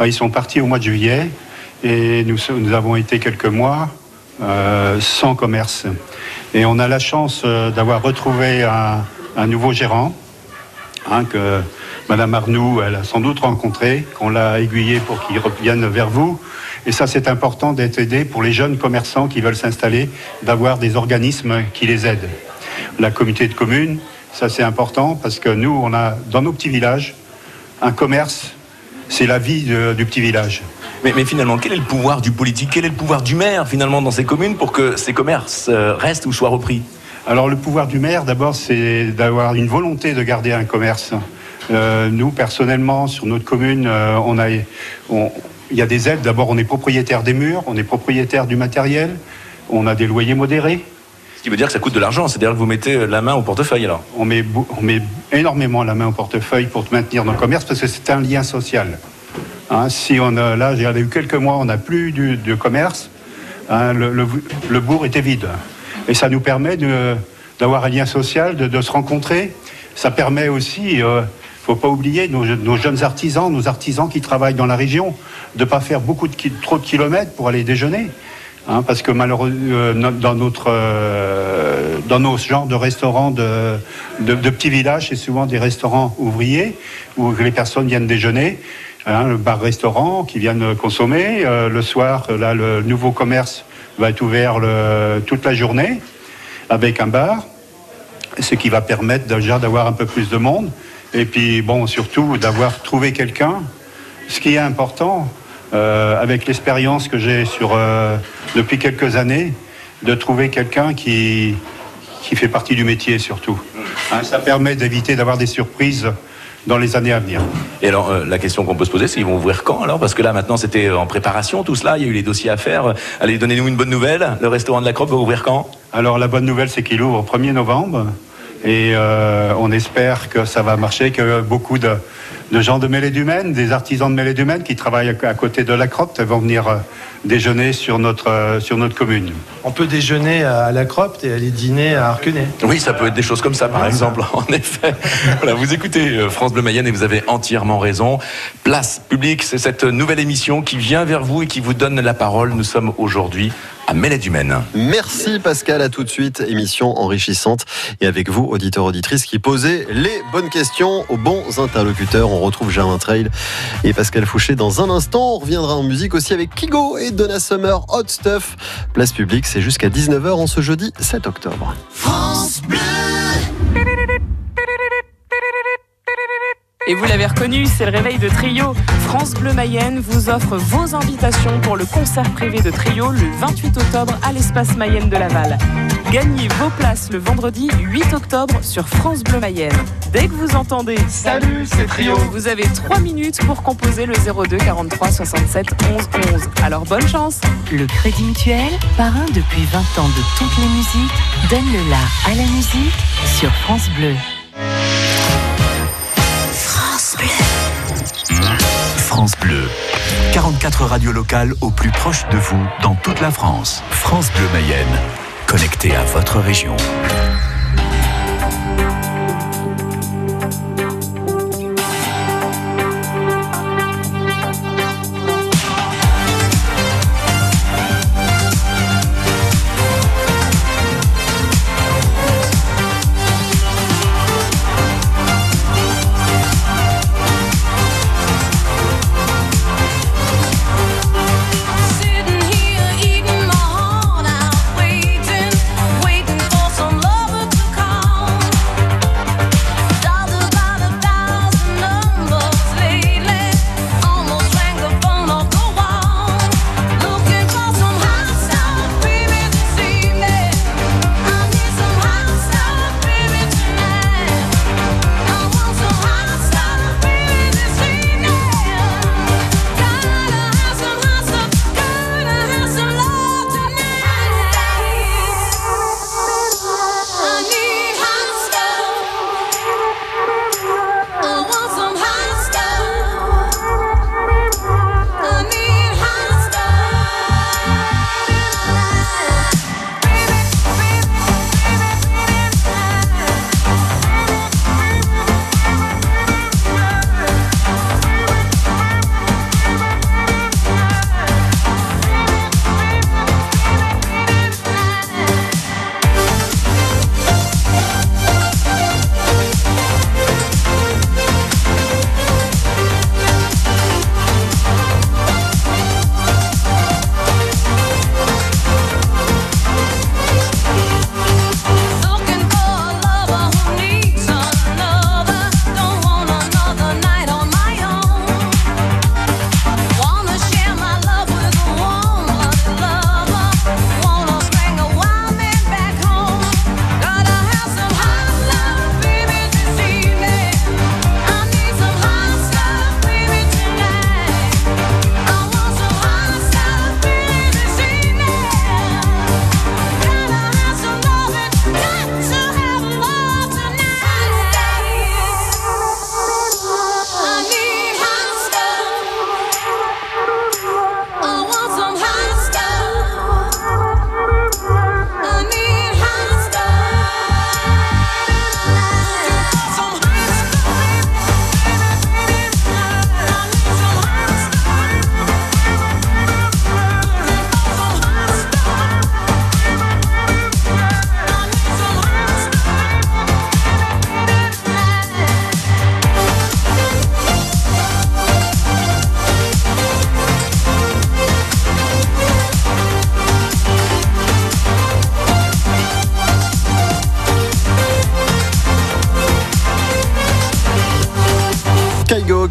Euh, Ils sont partis au mois de juillet et nous, avons été quelques mois sans commerce. Et on a la chance d'avoir retrouvé un, un nouveau gérant hein, que Madame Arnoux, elle a sans doute rencontré, qu'on l'a aiguillé pour qu'il revienne vers vous. Et ça, c'est important d'être aidé pour les jeunes commerçants qui veulent s'installer, d'avoir des organismes qui les aident. La communauté de communes, ça c'est important parce que nous, on a dans nos petits villages, un commerce, c'est la vie de- du petit village. Mais, mais finalement, quel est le pouvoir du politique? Quel est le pouvoir du maire finalement dans ces communes pour que ces commerces euh, restent ou soient repris? Alors le pouvoir du maire, d'abord, c'est d'avoir une volonté de garder un commerce. Euh, nous, personnellement, sur notre commune, euh, on a, on- il y a des aides. D'abord, on est propriétaire des murs, on est propriétaire du matériel, on a des loyers modérés. Ce qui veut dire que ça coûte de l'argent, c'est-à-dire que vous mettez euh, la main au portefeuille alors On met, on met énormément la main au portefeuille pour maintenir nos commerces parce que c'est un lien social. Hein, si on a, là, il y a eu quelques mois, on n'a plus du- de commerce, hein, le, le- le bourg était vide. Et ça nous permet de- d'avoir un lien social, de, de se rencontrer. Ça permet aussi, ne faut pas oublier, nos, je- nos jeunes artisans, nos artisans qui travaillent dans la région, de ne pas faire beaucoup de, trop de kilomètres pour aller déjeuner. Hein, parce que malheureusement, dans, notre, euh, dans nos genres de restaurants de, de- petits villages, c'est souvent des restaurants ouvriers où les personnes viennent déjeuner. Hein, le bar-restaurant qui viennent consommer. Euh, le soir, là, le nouveau commerce va être ouvert toute la journée avec un bar, ce qui va permettre déjà d'avoir un peu plus de monde. Et puis, bon, surtout d'avoir trouvé quelqu'un. Ce qui est important, euh, avec l'expérience que j'ai sur euh, depuis quelques années, de trouver quelqu'un qui, qui fait partie du métier surtout. Hein, ça permet d'éviter d'avoir des surprises dans les années à venir. Et alors, euh, la question qu'on peut se poser, c'est ils vont ouvrir quand alors? Parce que là, maintenant, c'était en préparation, tout cela, il y a eu les dossiers à faire. Allez, donnez-nous une bonne nouvelle. Le restaurant de la Crope va ouvrir quand? Alors la bonne nouvelle, c'est qu'il ouvre au 1er novembre. Et euh, on espère que ça va marcher, que beaucoup de, de gens de Mêlée du Maine, des artisans de Mêlée du Maine qui travaillent à, côté de la Cropte vont venir euh, déjeuner sur notre, euh, sur notre commune. On peut déjeuner à la Cropte et aller dîner à Arquenay. Oui, ça peut être des choses comme ça, par exemple, (laughs) en effet. Voilà, vous écoutez euh, France Bleu Mayenne et vous avez entièrement raison. Place publique, c'est cette nouvelle émission qui vient vers vous et qui vous donne la parole. Nous sommes aujourd'hui à Mélède-du-Maine. Merci Pascal, à tout de suite. Émission enrichissante. Et avec vous, auditeurs, auditrices, qui posez les bonnes questions aux bons interlocuteurs. On retrouve Germain Trail et Pascal Fouché dans un instant. On reviendra en musique aussi avec Kigo et Donna Summer, Hot Stuff. Place publique, c'est jusqu'à 19h en ce jeudi 7 octobre. Et vous l'avez reconnu, c'est le réveil de Trio. France Bleu Mayenne vous offre vos invitations pour le concert privé de Trio le 28 octobre à l'espace Mayenne de Laval. Gagnez vos places le vendredi 8 octobre sur France Bleu Mayenne. Dès que vous entendez Salut, c'est Trio, vous avez 3 minutes pour composer le 02 43 67 11 11. Alors bonne chance Le Crédit Mutuel, parrain depuis 20 ans de toutes les musiques, donne le la à la musique sur France Bleu. France Bleu. 44 radios locales au plus proche de vous dans toute la France. France Bleu Mayenne. Connecté à votre région.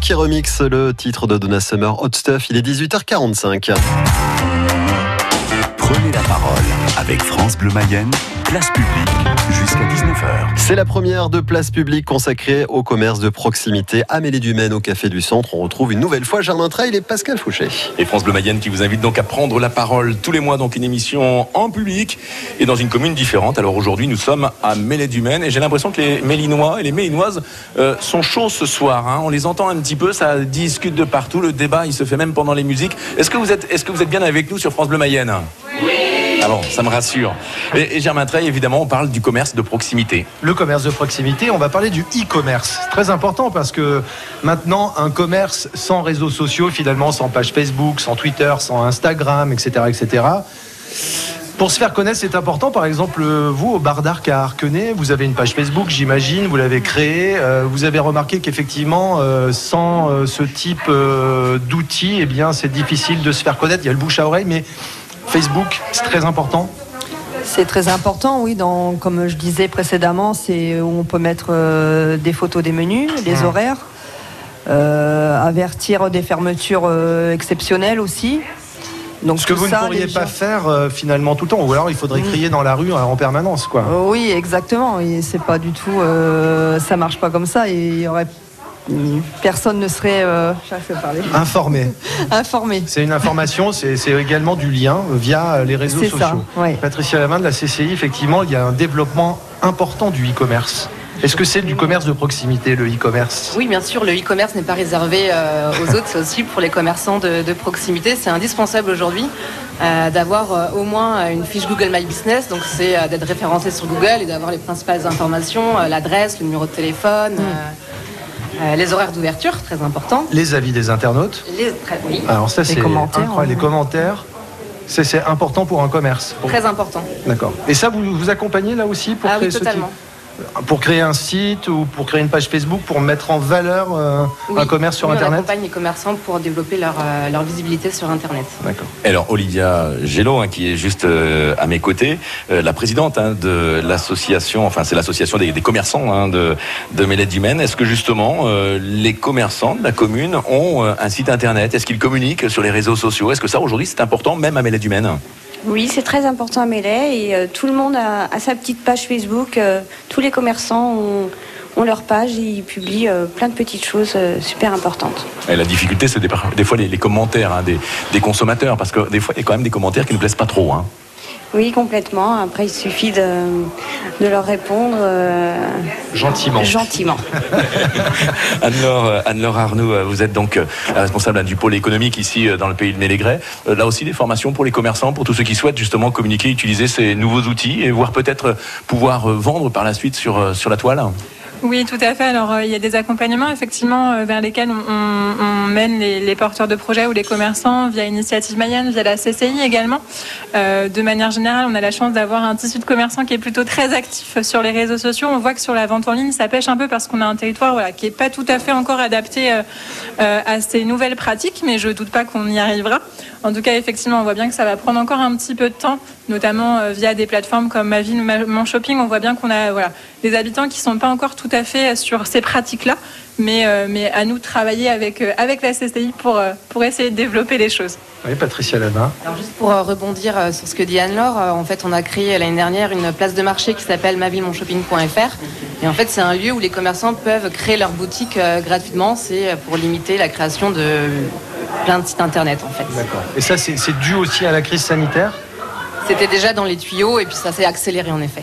Qui remixe le titre de Donna Summer Hot Stuff. Il est 18h45. Prenez la parole avec France Bleu Mayenne, place publique jusqu'à 19h. C'est la première de place publique consacrée au commerce de proximité. Amélie Dumaine au Café du Centre. On retrouve une nouvelle fois Germain Trail et Pascal Fouché. Et France Bleu Mayenne qui vous invite donc à prendre la parole tous les mois, donc une émission en public et dans une commune différente. Alors aujourd'hui, nous sommes à Mélé-du-Maine et j'ai l'impression que les Mélinois et les Mélinoises euh, sont chauds ce soir. hein. On les entend un petit peu, ça discute de partout. Le débat, il se fait même pendant les musiques. Est-ce que vous êtes, est-ce que vous êtes bien avec nous sur France Bleu Mayenne? Ah bon, ça me rassure. Et, et Germain Treil, évidemment, on parle du commerce de proximité. Le commerce de proximité, on va parler du e-commerce. C'est Très important parce que maintenant, un commerce sans réseaux sociaux, finalement, sans page Facebook, sans Twitter, sans Instagram, etc., etc. Pour se faire connaître, c'est important. Par exemple, vous, au bar d'Arc à Arquenay, vous avez une page Facebook, j'imagine, vous l'avez créée. Euh, vous avez remarqué qu'effectivement, euh, sans euh, ce type d'outils, eh c'est difficile de se faire connaître. Il y a le bouche à oreille, mais Facebook, c'est très important. C'est très important, oui. Dans, comme je disais précédemment, c'est où on peut mettre euh, des photos des menus, les Mmh. horaires, euh, avertir des fermetures euh, exceptionnelles aussi. Donc Ce que vous ne pourriez pas faire euh, finalement tout le temps, ou alors il faudrait Mm. crier dans la rue euh, en permanence, quoi. Oui, exactement. Et c'est pas du tout. euh, ça marche pas comme ça. Et il y aurait personne ne serait. Euh, parler. Informé. (laughs) Informé. C'est une information, c'est également du lien via les réseaux sociaux. ça, ouais. Patricia Lavin de la CCI, effectivement, il y a un développement important du e-commerce. Est-ce que c'est du commerce de proximité, le e-commerce? Oui, bien sûr, le e-commerce n'est pas réservé euh, aux autres, c'est aussi pour les commerçants de, de proximité. C'est indispensable aujourd'hui euh, d'avoir euh, au moins une fiche Google My Business, donc c'est euh, d'être référencé sur Google et d'avoir les principales informations, euh, l'adresse, le numéro de téléphone, euh, euh, les horaires d'ouverture, très important. Les avis des internautes Les, très, oui, Alors ça, c'est commentaires, incroyable. Les commentaires, c'est important pour un commerce. Pour- très important. D'accord. Et ça, vous vous accompagnez là aussi pour Ah créer oui, totalement. Pour créer un site ou pour créer une page Facebook, pour mettre en valeur euh, un commerce sur Oui, On Internet accompagne les commerçants pour développer leur, euh, leur visibilité sur Internet. D'accord. Et Alors Olivia Gello, hein, qui est juste euh, à mes côtés, euh, la présidente hein, de l'association, enfin c'est l'association des, des commerçants hein, de, de Mélède-du-Maine. Est-ce que justement euh, les commerçants de la commune ont euh, un site internet? Est-ce qu'ils communiquent sur les réseaux sociaux? Est-ce que ça aujourd'hui c'est important même à Mélède-du-Maine Oui, c'est très important à Mélé et euh, tout le monde a, sa petite page Facebook. euh, tous les commerçants ont, leur page et ils publient euh, plein de petites choses super importantes. La difficulté c'est des, fois les, commentaires hein, des, des consommateurs parce que des fois il y a quand même des commentaires qui ne plaisent pas trop. hein. Oui, complètement. Après, il suffit de, de leur répondre euh, Gentiment. gentiment. (laughs) Anne-Laure euh, Anne-Laure Arnaud, euh, vous êtes donc responsable hein, du pôle économique ici dans le pays de Mélégret. Là aussi, des formations pour les commerçants, pour tous ceux qui souhaitent justement communiquer, utiliser ces nouveaux outils et voire peut-être pouvoir vendre par la suite sur, sur la toile. Oui, tout à fait. Alors, euh, il y a des accompagnements, effectivement, euh, vers lesquels on, mène les, porteurs de projets ou les commerçants via Initiative Mayenne, via la CCI également. Euh, de manière générale, on a la chance d'avoir un tissu de commerçants qui est plutôt très actif sur les réseaux sociaux. On voit que sur la vente en ligne, ça pêche un peu parce qu'on a un territoire qui n'est pas tout à fait encore adapté à ces nouvelles pratiques, mais je ne doute pas qu'on y arrivera. En tout cas, effectivement, on voit bien que ça va prendre encore un petit peu de temps, notamment euh, via des plateformes comme Ma Ville Mon Shopping. On voit bien qu'on a voilà, des habitants qui ne sont pas encore tout à fait sur ces pratiques-là, mais, euh, mais à nous de travailler avec, euh, avec la CCI pour, euh, pour essayer de développer les choses. Oui, Patricia Lavin. Alors juste pour euh, rebondir euh, sur ce que dit Anne-Laure, euh, en fait on a créé l'année dernière une place de marché qui s'appelle mavillemonchopping.fr et en fait c'est un lieu où les commerçants peuvent créer leur boutique euh, gratuitement, c'est pour limiter la création de plein de sites internet en fait. D'accord. Et ça, c'est c'est dû aussi à la crise sanitaire? C'était déjà dans les tuyaux et puis ça s'est accéléré en effet.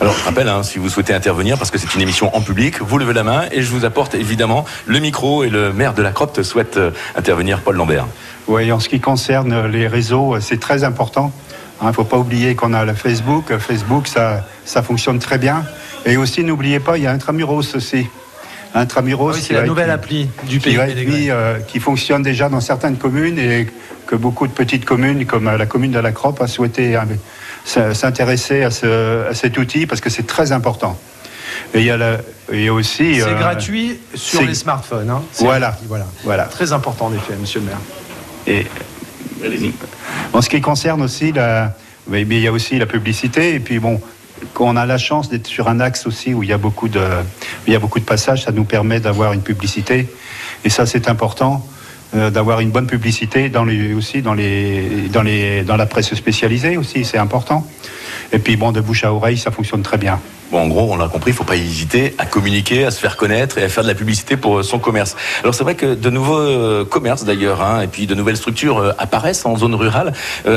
Alors, je rappelle, hein, si vous souhaitez intervenir, parce que c'est une émission en public, vous levez la main et je vous apporte évidemment le micro et le maire de la Cropte souhaite euh, intervenir, Paul Lambert. Oui, en ce qui concerne les réseaux, euh, c'est très important. Il ne faut pas oublier qu'on a le Facebook. Facebook, ça, ça fonctionne très bien. Et aussi, n'oubliez pas, il y a Intramuros aussi. Intramuros, Ah oui, c'est qui la va nouvelle être- appli du qui pays va de être mis, euh, qui fonctionne déjà dans certaines communes et que beaucoup de petites communes, comme euh, la commune de la Croppe, a souhaité euh, s'intéresser à, ce- à cet outil parce que c'est très important. Et il y a, la- il y a aussi. C'est euh, gratuit sur les smartphones. hein. C'est Voilà. voilà. Voilà. Très important en effet, monsieur le maire. Et en ce qui concerne aussi la, mais il y a aussi la publicité et puis bon, quand on a la chance d'être sur un axe aussi où il y a beaucoup de, passages, ça nous permet d'avoir une publicité. Et ça, c'est important euh, d'avoir une bonne publicité aussi dans, dans la presse spécialisée aussi, c'est important. Et puis bon, de bouche à oreille, ça fonctionne très bien. Bon, en gros, on l'a compris, il ne faut pas hésiter à communiquer, à se faire connaître et à faire de la publicité pour euh, son commerce. Alors c'est vrai que de nouveaux euh, commerces d'ailleurs, hein, et puis de nouvelles structures euh, apparaissent en zone rurale.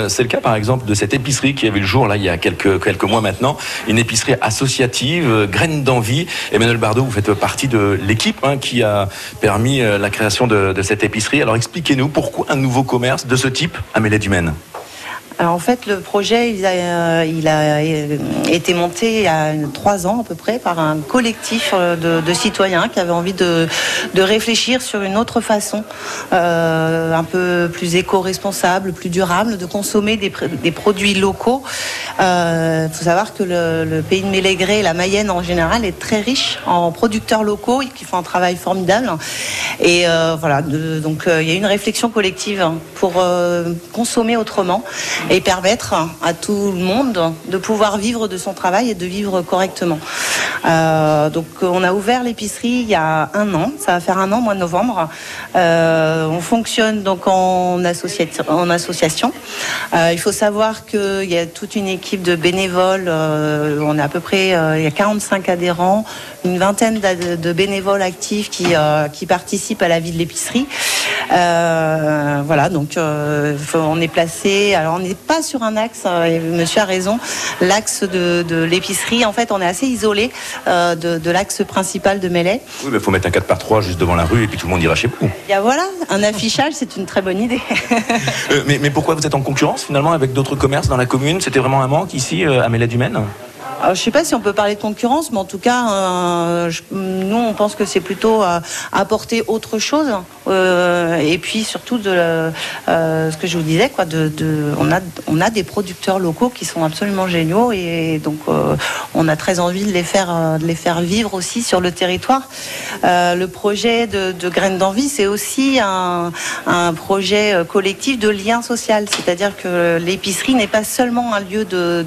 C'est le cas par exemple de cette épicerie qui a vu le jour là il y a quelques, quelques mois maintenant, une épicerie associative, euh, Graines d'envie. Emmanuel Bardot, vous faites partie de l'équipe hein, qui a permis la création de, de cette épicerie. Alors expliquez-nous pourquoi un nouveau commerce de ce type à Mêlée du Maine En fait, le projet, il a, euh, euh, été monté il y a trois ans à peu près par un collectif euh, de, citoyens qui avaient envie de, réfléchir sur une autre façon, un peu plus éco-responsable, plus durable, de consommer des, pr- des produits locaux. Il faut savoir que le, pays de Mélégré, la Mayenne en général, est très riche en producteurs locaux qui font un travail formidable. Et voilà, donc il y a une réflexion collective pour euh, consommer autrement et permettre à tout le monde de pouvoir vivre de son travail et de vivre correctement. Euh, donc on a ouvert l'épicerie il y a un an, ça va faire un an, mois de novembre. Euh, on fonctionne donc en, en association. Euh, il faut savoir qu'il y a toute une équipe de bénévoles, on est à peu près, il y a 45 adhérents, une vingtaine de bénévoles actifs qui, euh, qui participent à la vie de l'épicerie. Euh, voilà, donc euh, on est placé. Alors on n'est pas sur un axe. et monsieur a raison. L'axe de, de l'épicerie, en fait, on est assez isolé de, de l'axe principal de Mêlée. Oui, il faut mettre un 4 par 3 juste devant la rue et puis tout le monde ira chez vous. Il y a voilà, un affichage, c'est une très bonne idée. Euh, mais, mais pourquoi vous êtes en concurrence finalement avec d'autres commerces dans la commune? C'était vraiment un manque ici à Mêlée du Maine Je ne sais pas si on peut parler de concurrence, mais en tout cas, euh, nous, on pense que c'est plutôt euh, apporter autre chose. euh, et puis surtout, ce que je vous disais, quoi, on, a, des producteurs locaux qui sont absolument géniaux. Et donc, on a très envie de les faire, vivre aussi sur le territoire. Le projet de, Graines d'Envie, c'est aussi un, projet collectif de lien social. C'est-à-dire que l'épicerie n'est pas seulement un lieu de-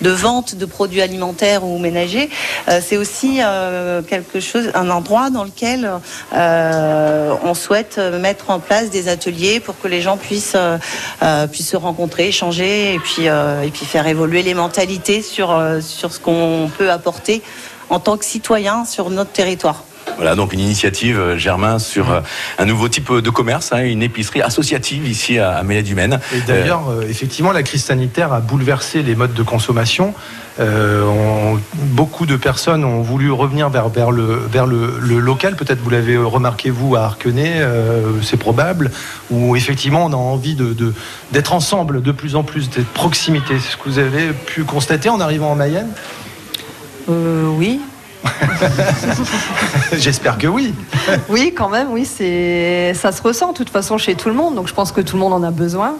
de vente de produits alimentaires ou ménagers, euh, c'est aussi euh, quelque chose, un endroit dans lequel euh, on souhaite mettre en place des ateliers pour que les gens puissent, se rencontrer, échanger et puis, et faire évoluer les mentalités sur ce qu'on peut apporter en tant que citoyen sur notre territoire. Voilà, donc une initiative, euh, Germain, sur euh, un nouveau type de commerce, hein, une épicerie associative ici à, à Mêlée du Maine. Et d'ailleurs, euh, effectivement, la crise sanitaire a bouleversé les modes de consommation. Euh, on- beaucoup de personnes ont voulu revenir vers, vers, le, vers le, le local. Peut-être vous l'avez remarqué, vous, à Arquenay, euh, c'est probable, où effectivement on a envie de- de- d'être ensemble de plus en plus, d'être proximité. C'est ce que vous avez pu constater en arrivant en Mayenne? Euh, oui. (laughs) J'espère que oui. Oui, quand même, oui, c'est ça se ressent de toute façon chez tout le monde. Donc je pense que tout le monde en a besoin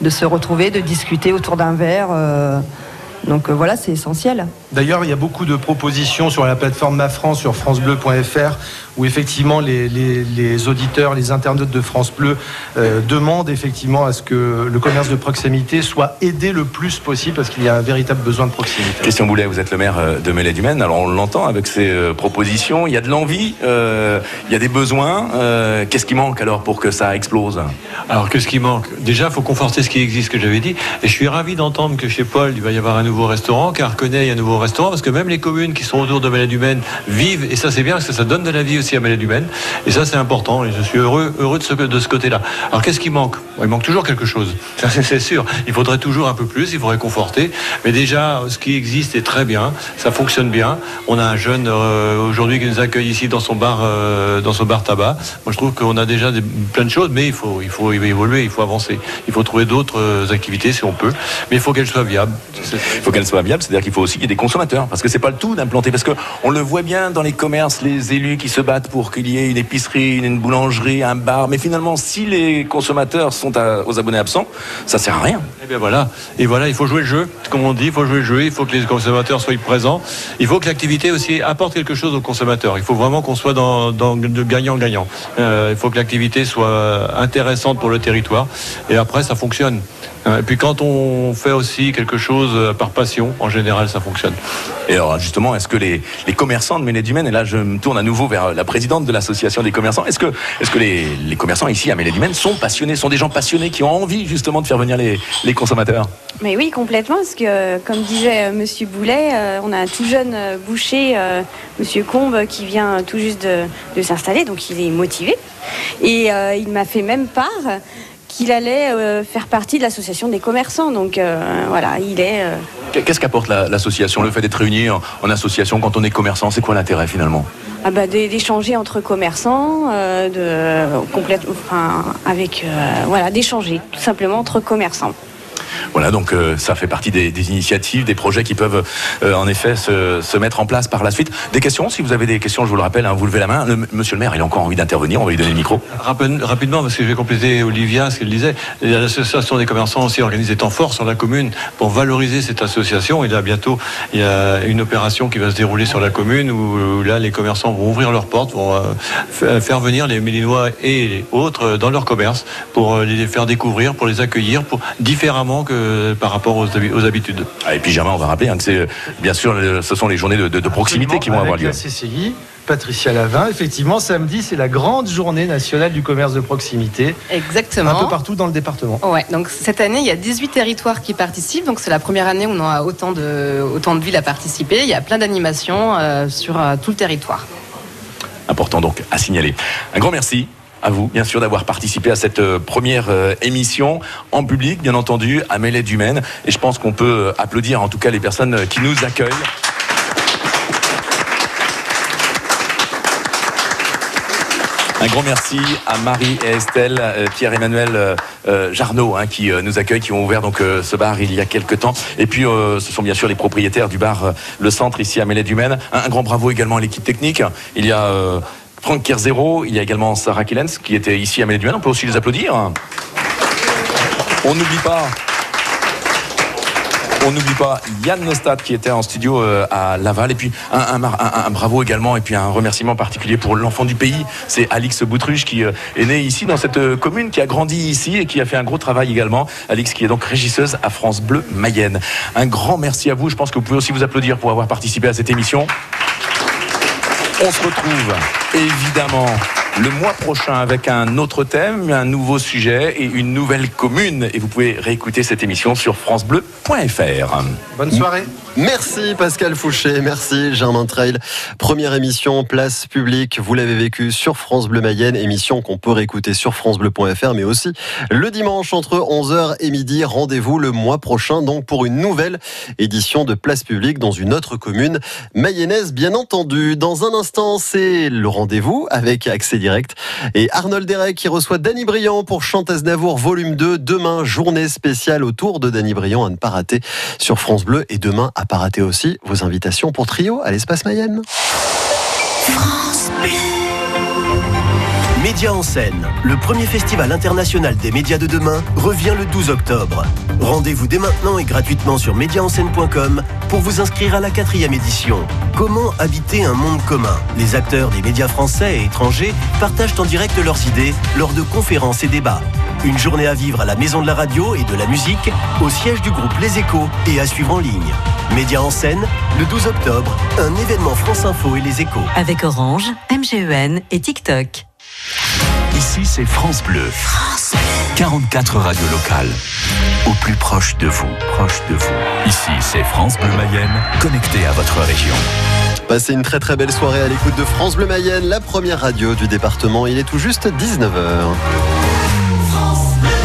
de se retrouver, de discuter autour d'un verre. euh, donc euh, voilà, c'est essentiel. D'ailleurs, il y a beaucoup de propositions sur la plateforme Ma France, sur francebleu.fr, où effectivement les, les- les auditeurs, les internautes de France Bleu euh, demandent effectivement à ce que le commerce de proximité soit aidé le plus possible, parce qu'il y a un véritable besoin de proximité. Christian Boulet, vous êtes le maire euh, de Mêlée du Maine. Alors on l'entend avec ces euh, propositions. Il y a de l'envie, euh, il y a des besoins. Euh, Qu'est-ce qui manque alors pour que ça explose? Alors, qu'est-ce qui manque? Déjà, il faut conforter ce qui existe, que j'avais dit. Et je suis ravi d'entendre que chez Paul, il va y avoir un nouveau restaurant, car Arconay, il y a un nouveau restaurant, parce que même les communes qui sont autour de Mêlée du Maine vivent, et ça c'est bien, parce que ça donne de la vie aussi à Mêlée du Maine. Et ça c'est important, et je suis heureux, heureux de ce, de ce côté-là. Alors, qu'est-ce qui manque? Il manque toujours quelque chose, (laughs) c'est sûr. Il faudrait toujours un peu plus, il faudrait conforter. Mais déjà, ce qui existe est très bien, ça fonctionne bien. On a un jeune euh, aujourd'hui qui nous accueille ici dans son bar, euh, dans son bar tabac. Moi, je trouve qu'on a déjà plein de choses, mais il faut, il faut évoluer, il faut avancer. Il faut trouver d'autres euh, activités si on peut, mais il faut qu'elles soient viables. Il faut qu'elle soit viable, c'est-à-dire qu'il faut aussi qu'il y ait des consommateurs, parce que c'est pas le tout d'implanter, parce que on le voit bien dans les commerces, les élus qui se battent pour qu'il y ait une épicerie, une, boulangerie, un bar, mais finalement, si les consommateurs sont aux abonnés absents, ça sert à rien. Et bien voilà. Et voilà, il faut jouer le jeu. Comme on dit, il faut jouer le jeu. Il faut que les consommateurs soient présents. Il faut que l'activité aussi apporte quelque chose aux consommateurs. Il faut vraiment qu'on soit dans de gagnant-gagnant. Euh, il faut que l'activité soit intéressante pour le territoire. Et après, ça fonctionne. Et puis quand on fait aussi quelque chose euh, par passion, en général, ça fonctionne. Et alors justement, est-ce que les, les commerçants de Mêlée-du-Maine, et là je me tourne à nouveau vers la présidente de l'association des commerçants, est-ce que, est que les, les commerçants ici à Mêlée-du-Maine sont passionnés, sont des gens passionnés qui ont envie justement de faire venir les, les consommateurs? Mais oui, complètement, parce que euh, comme disait euh, Monsieur Boulet, euh, on a un tout jeune euh, boucher, euh, Monsieur Combe, qui vient tout juste de, de s'installer, donc il est motivé. Et euh, il m'a fait même part qu'il allait euh, faire partie de l'association des commerçants. Donc euh, voilà, il est... euh, Qu'est-ce qu'apporte la- l'association, le fait d'être réunis en, en association quand on est commerçant? C'est quoi l'intérêt finalement? Ah bah, d'é- d'échanger entre commerçants, euh, de complète, enfin, avec euh, voilà, d'échanger tout simplement entre commerçants. Voilà, donc euh, ça fait partie des, initiatives, des projets qui peuvent euh, en effet se, mettre en place par la suite. Des questions, si vous avez des questions, je vous le rappelle, hein, vous levez la main. Monsieur le maire, il a encore envie d'intervenir, on va lui donner le micro. Rapide- Rapidement, parce que je vais compléter Olivia, ce qu'elle disait. L'association des commerçants aussi organise des temps forts sur la commune pour valoriser cette association. Et là, bientôt, il y a une opération qui va se dérouler sur la commune où, là, les commerçants vont ouvrir leurs portes, vont euh, fa- faire venir les Mélinois et autres dans leur commerce pour les faire découvrir, pour les accueillir, pour différemment que par rapport aux, habi- aux habitudes. Ah, et puis Germain, on va rappeler hein, que c'est bien sûr, ce sont les journées de, de- de proximité qui vont Avec avoir lieu. La CCI, Patricia Lavin, effectivement, samedi, c'est la grande journée nationale du commerce de proximité. Exactement. Un peu partout dans le département. Ouais, donc cette année, il y a 18 territoires qui participent. Donc c'est la première année où on a autant de, autant de villes à participer. Il y a plein d'animations euh, sur euh, tout le territoire. Important donc à signaler. Un grand merci à vous, bien sûr, d'avoir participé à cette euh, première euh, émission en public, bien entendu, à Mêlée du Maine. Et je pense qu'on peut euh, applaudir en tout cas les personnes qui nous accueillent. Un grand merci à Marie et Estelle, Pierre-Emmanuel euh, Jarnot hein, qui nous accueillent, qui ont ouvert donc ce bar il y a quelques temps. Et puis ce sont bien sûr les propriétaires du bar Le Centre ici à Mêlée du Maine. Un, un grand bravo également à l'équipe technique. Il y a Franck Kerzero, il y a également Sarah Killens qui était ici à Maine. On peut aussi les applaudir. On n'oublie pas on n'oublie pas Yann Nostad qui était en studio euh, à Laval. Et puis un- un bravo également et puis un remerciement particulier pour l'enfant du pays. C'est Alix Boutruche qui euh, est né ici dans cette euh, commune, qui a grandi ici et qui a fait un gros travail également. Alix qui est donc régisseuse à France Bleu Mayenne. Un grand merci à vous. Je pense que vous pouvez aussi vous applaudir pour avoir participé à cette émission. On se retrouve évidemment le mois prochain avec un autre thème, un nouveau sujet et une nouvelle commune. Et vous pouvez réécouter cette émission sur francebleu.fr. Bonne soirée. Merci Pascal Fouché, merci Germain Trail. Première émission, place publique, vous l'avez vécu sur France Bleu Mayenne, émission qu'on peut réécouter sur francebleu.fr, mais aussi le dimanche entre 11h et midi. Rendez-vous le mois prochain donc pour une nouvelle édition de place publique dans une autre commune mayonnaise, bien entendu. Dans un instant, c'est le rendez-vous avec accès et Arnold Derek qui reçoit Danny Briand pour Chantez Navour volume 2. Demain, journée spéciale autour de Danny Briand à ne pas rater sur France Bleu et demain à pas rater aussi vos invitations pour trio à l'espace Mayenne. Média en scène, le premier festival international des médias de demain, revient le 12 octobre. Rendez-vous dès maintenant et gratuitement sur médiaenscène.com pour vous inscrire à la quatrième édition. Comment habiter un monde commun? Les acteurs des médias français et étrangers partagent en direct leurs idées lors de conférences et débats. Une journée à vivre à la Maison de la Radio et de la Musique, au siège du groupe Les Échos et à suivre en ligne. Média en scène, le 12 octobre, un événement France Info et Les Échos. Avec Orange, MGEN et TikTok. Ici, c'est France Bleu. 44 radios locales. Au plus proche de vous. Proche de vous. Ici, c'est France Bleu Mayenne, connecté à votre région. Passez une très très belle soirée à l'écoute de France Bleu Mayenne, la première radio du département. Il est tout juste 19h.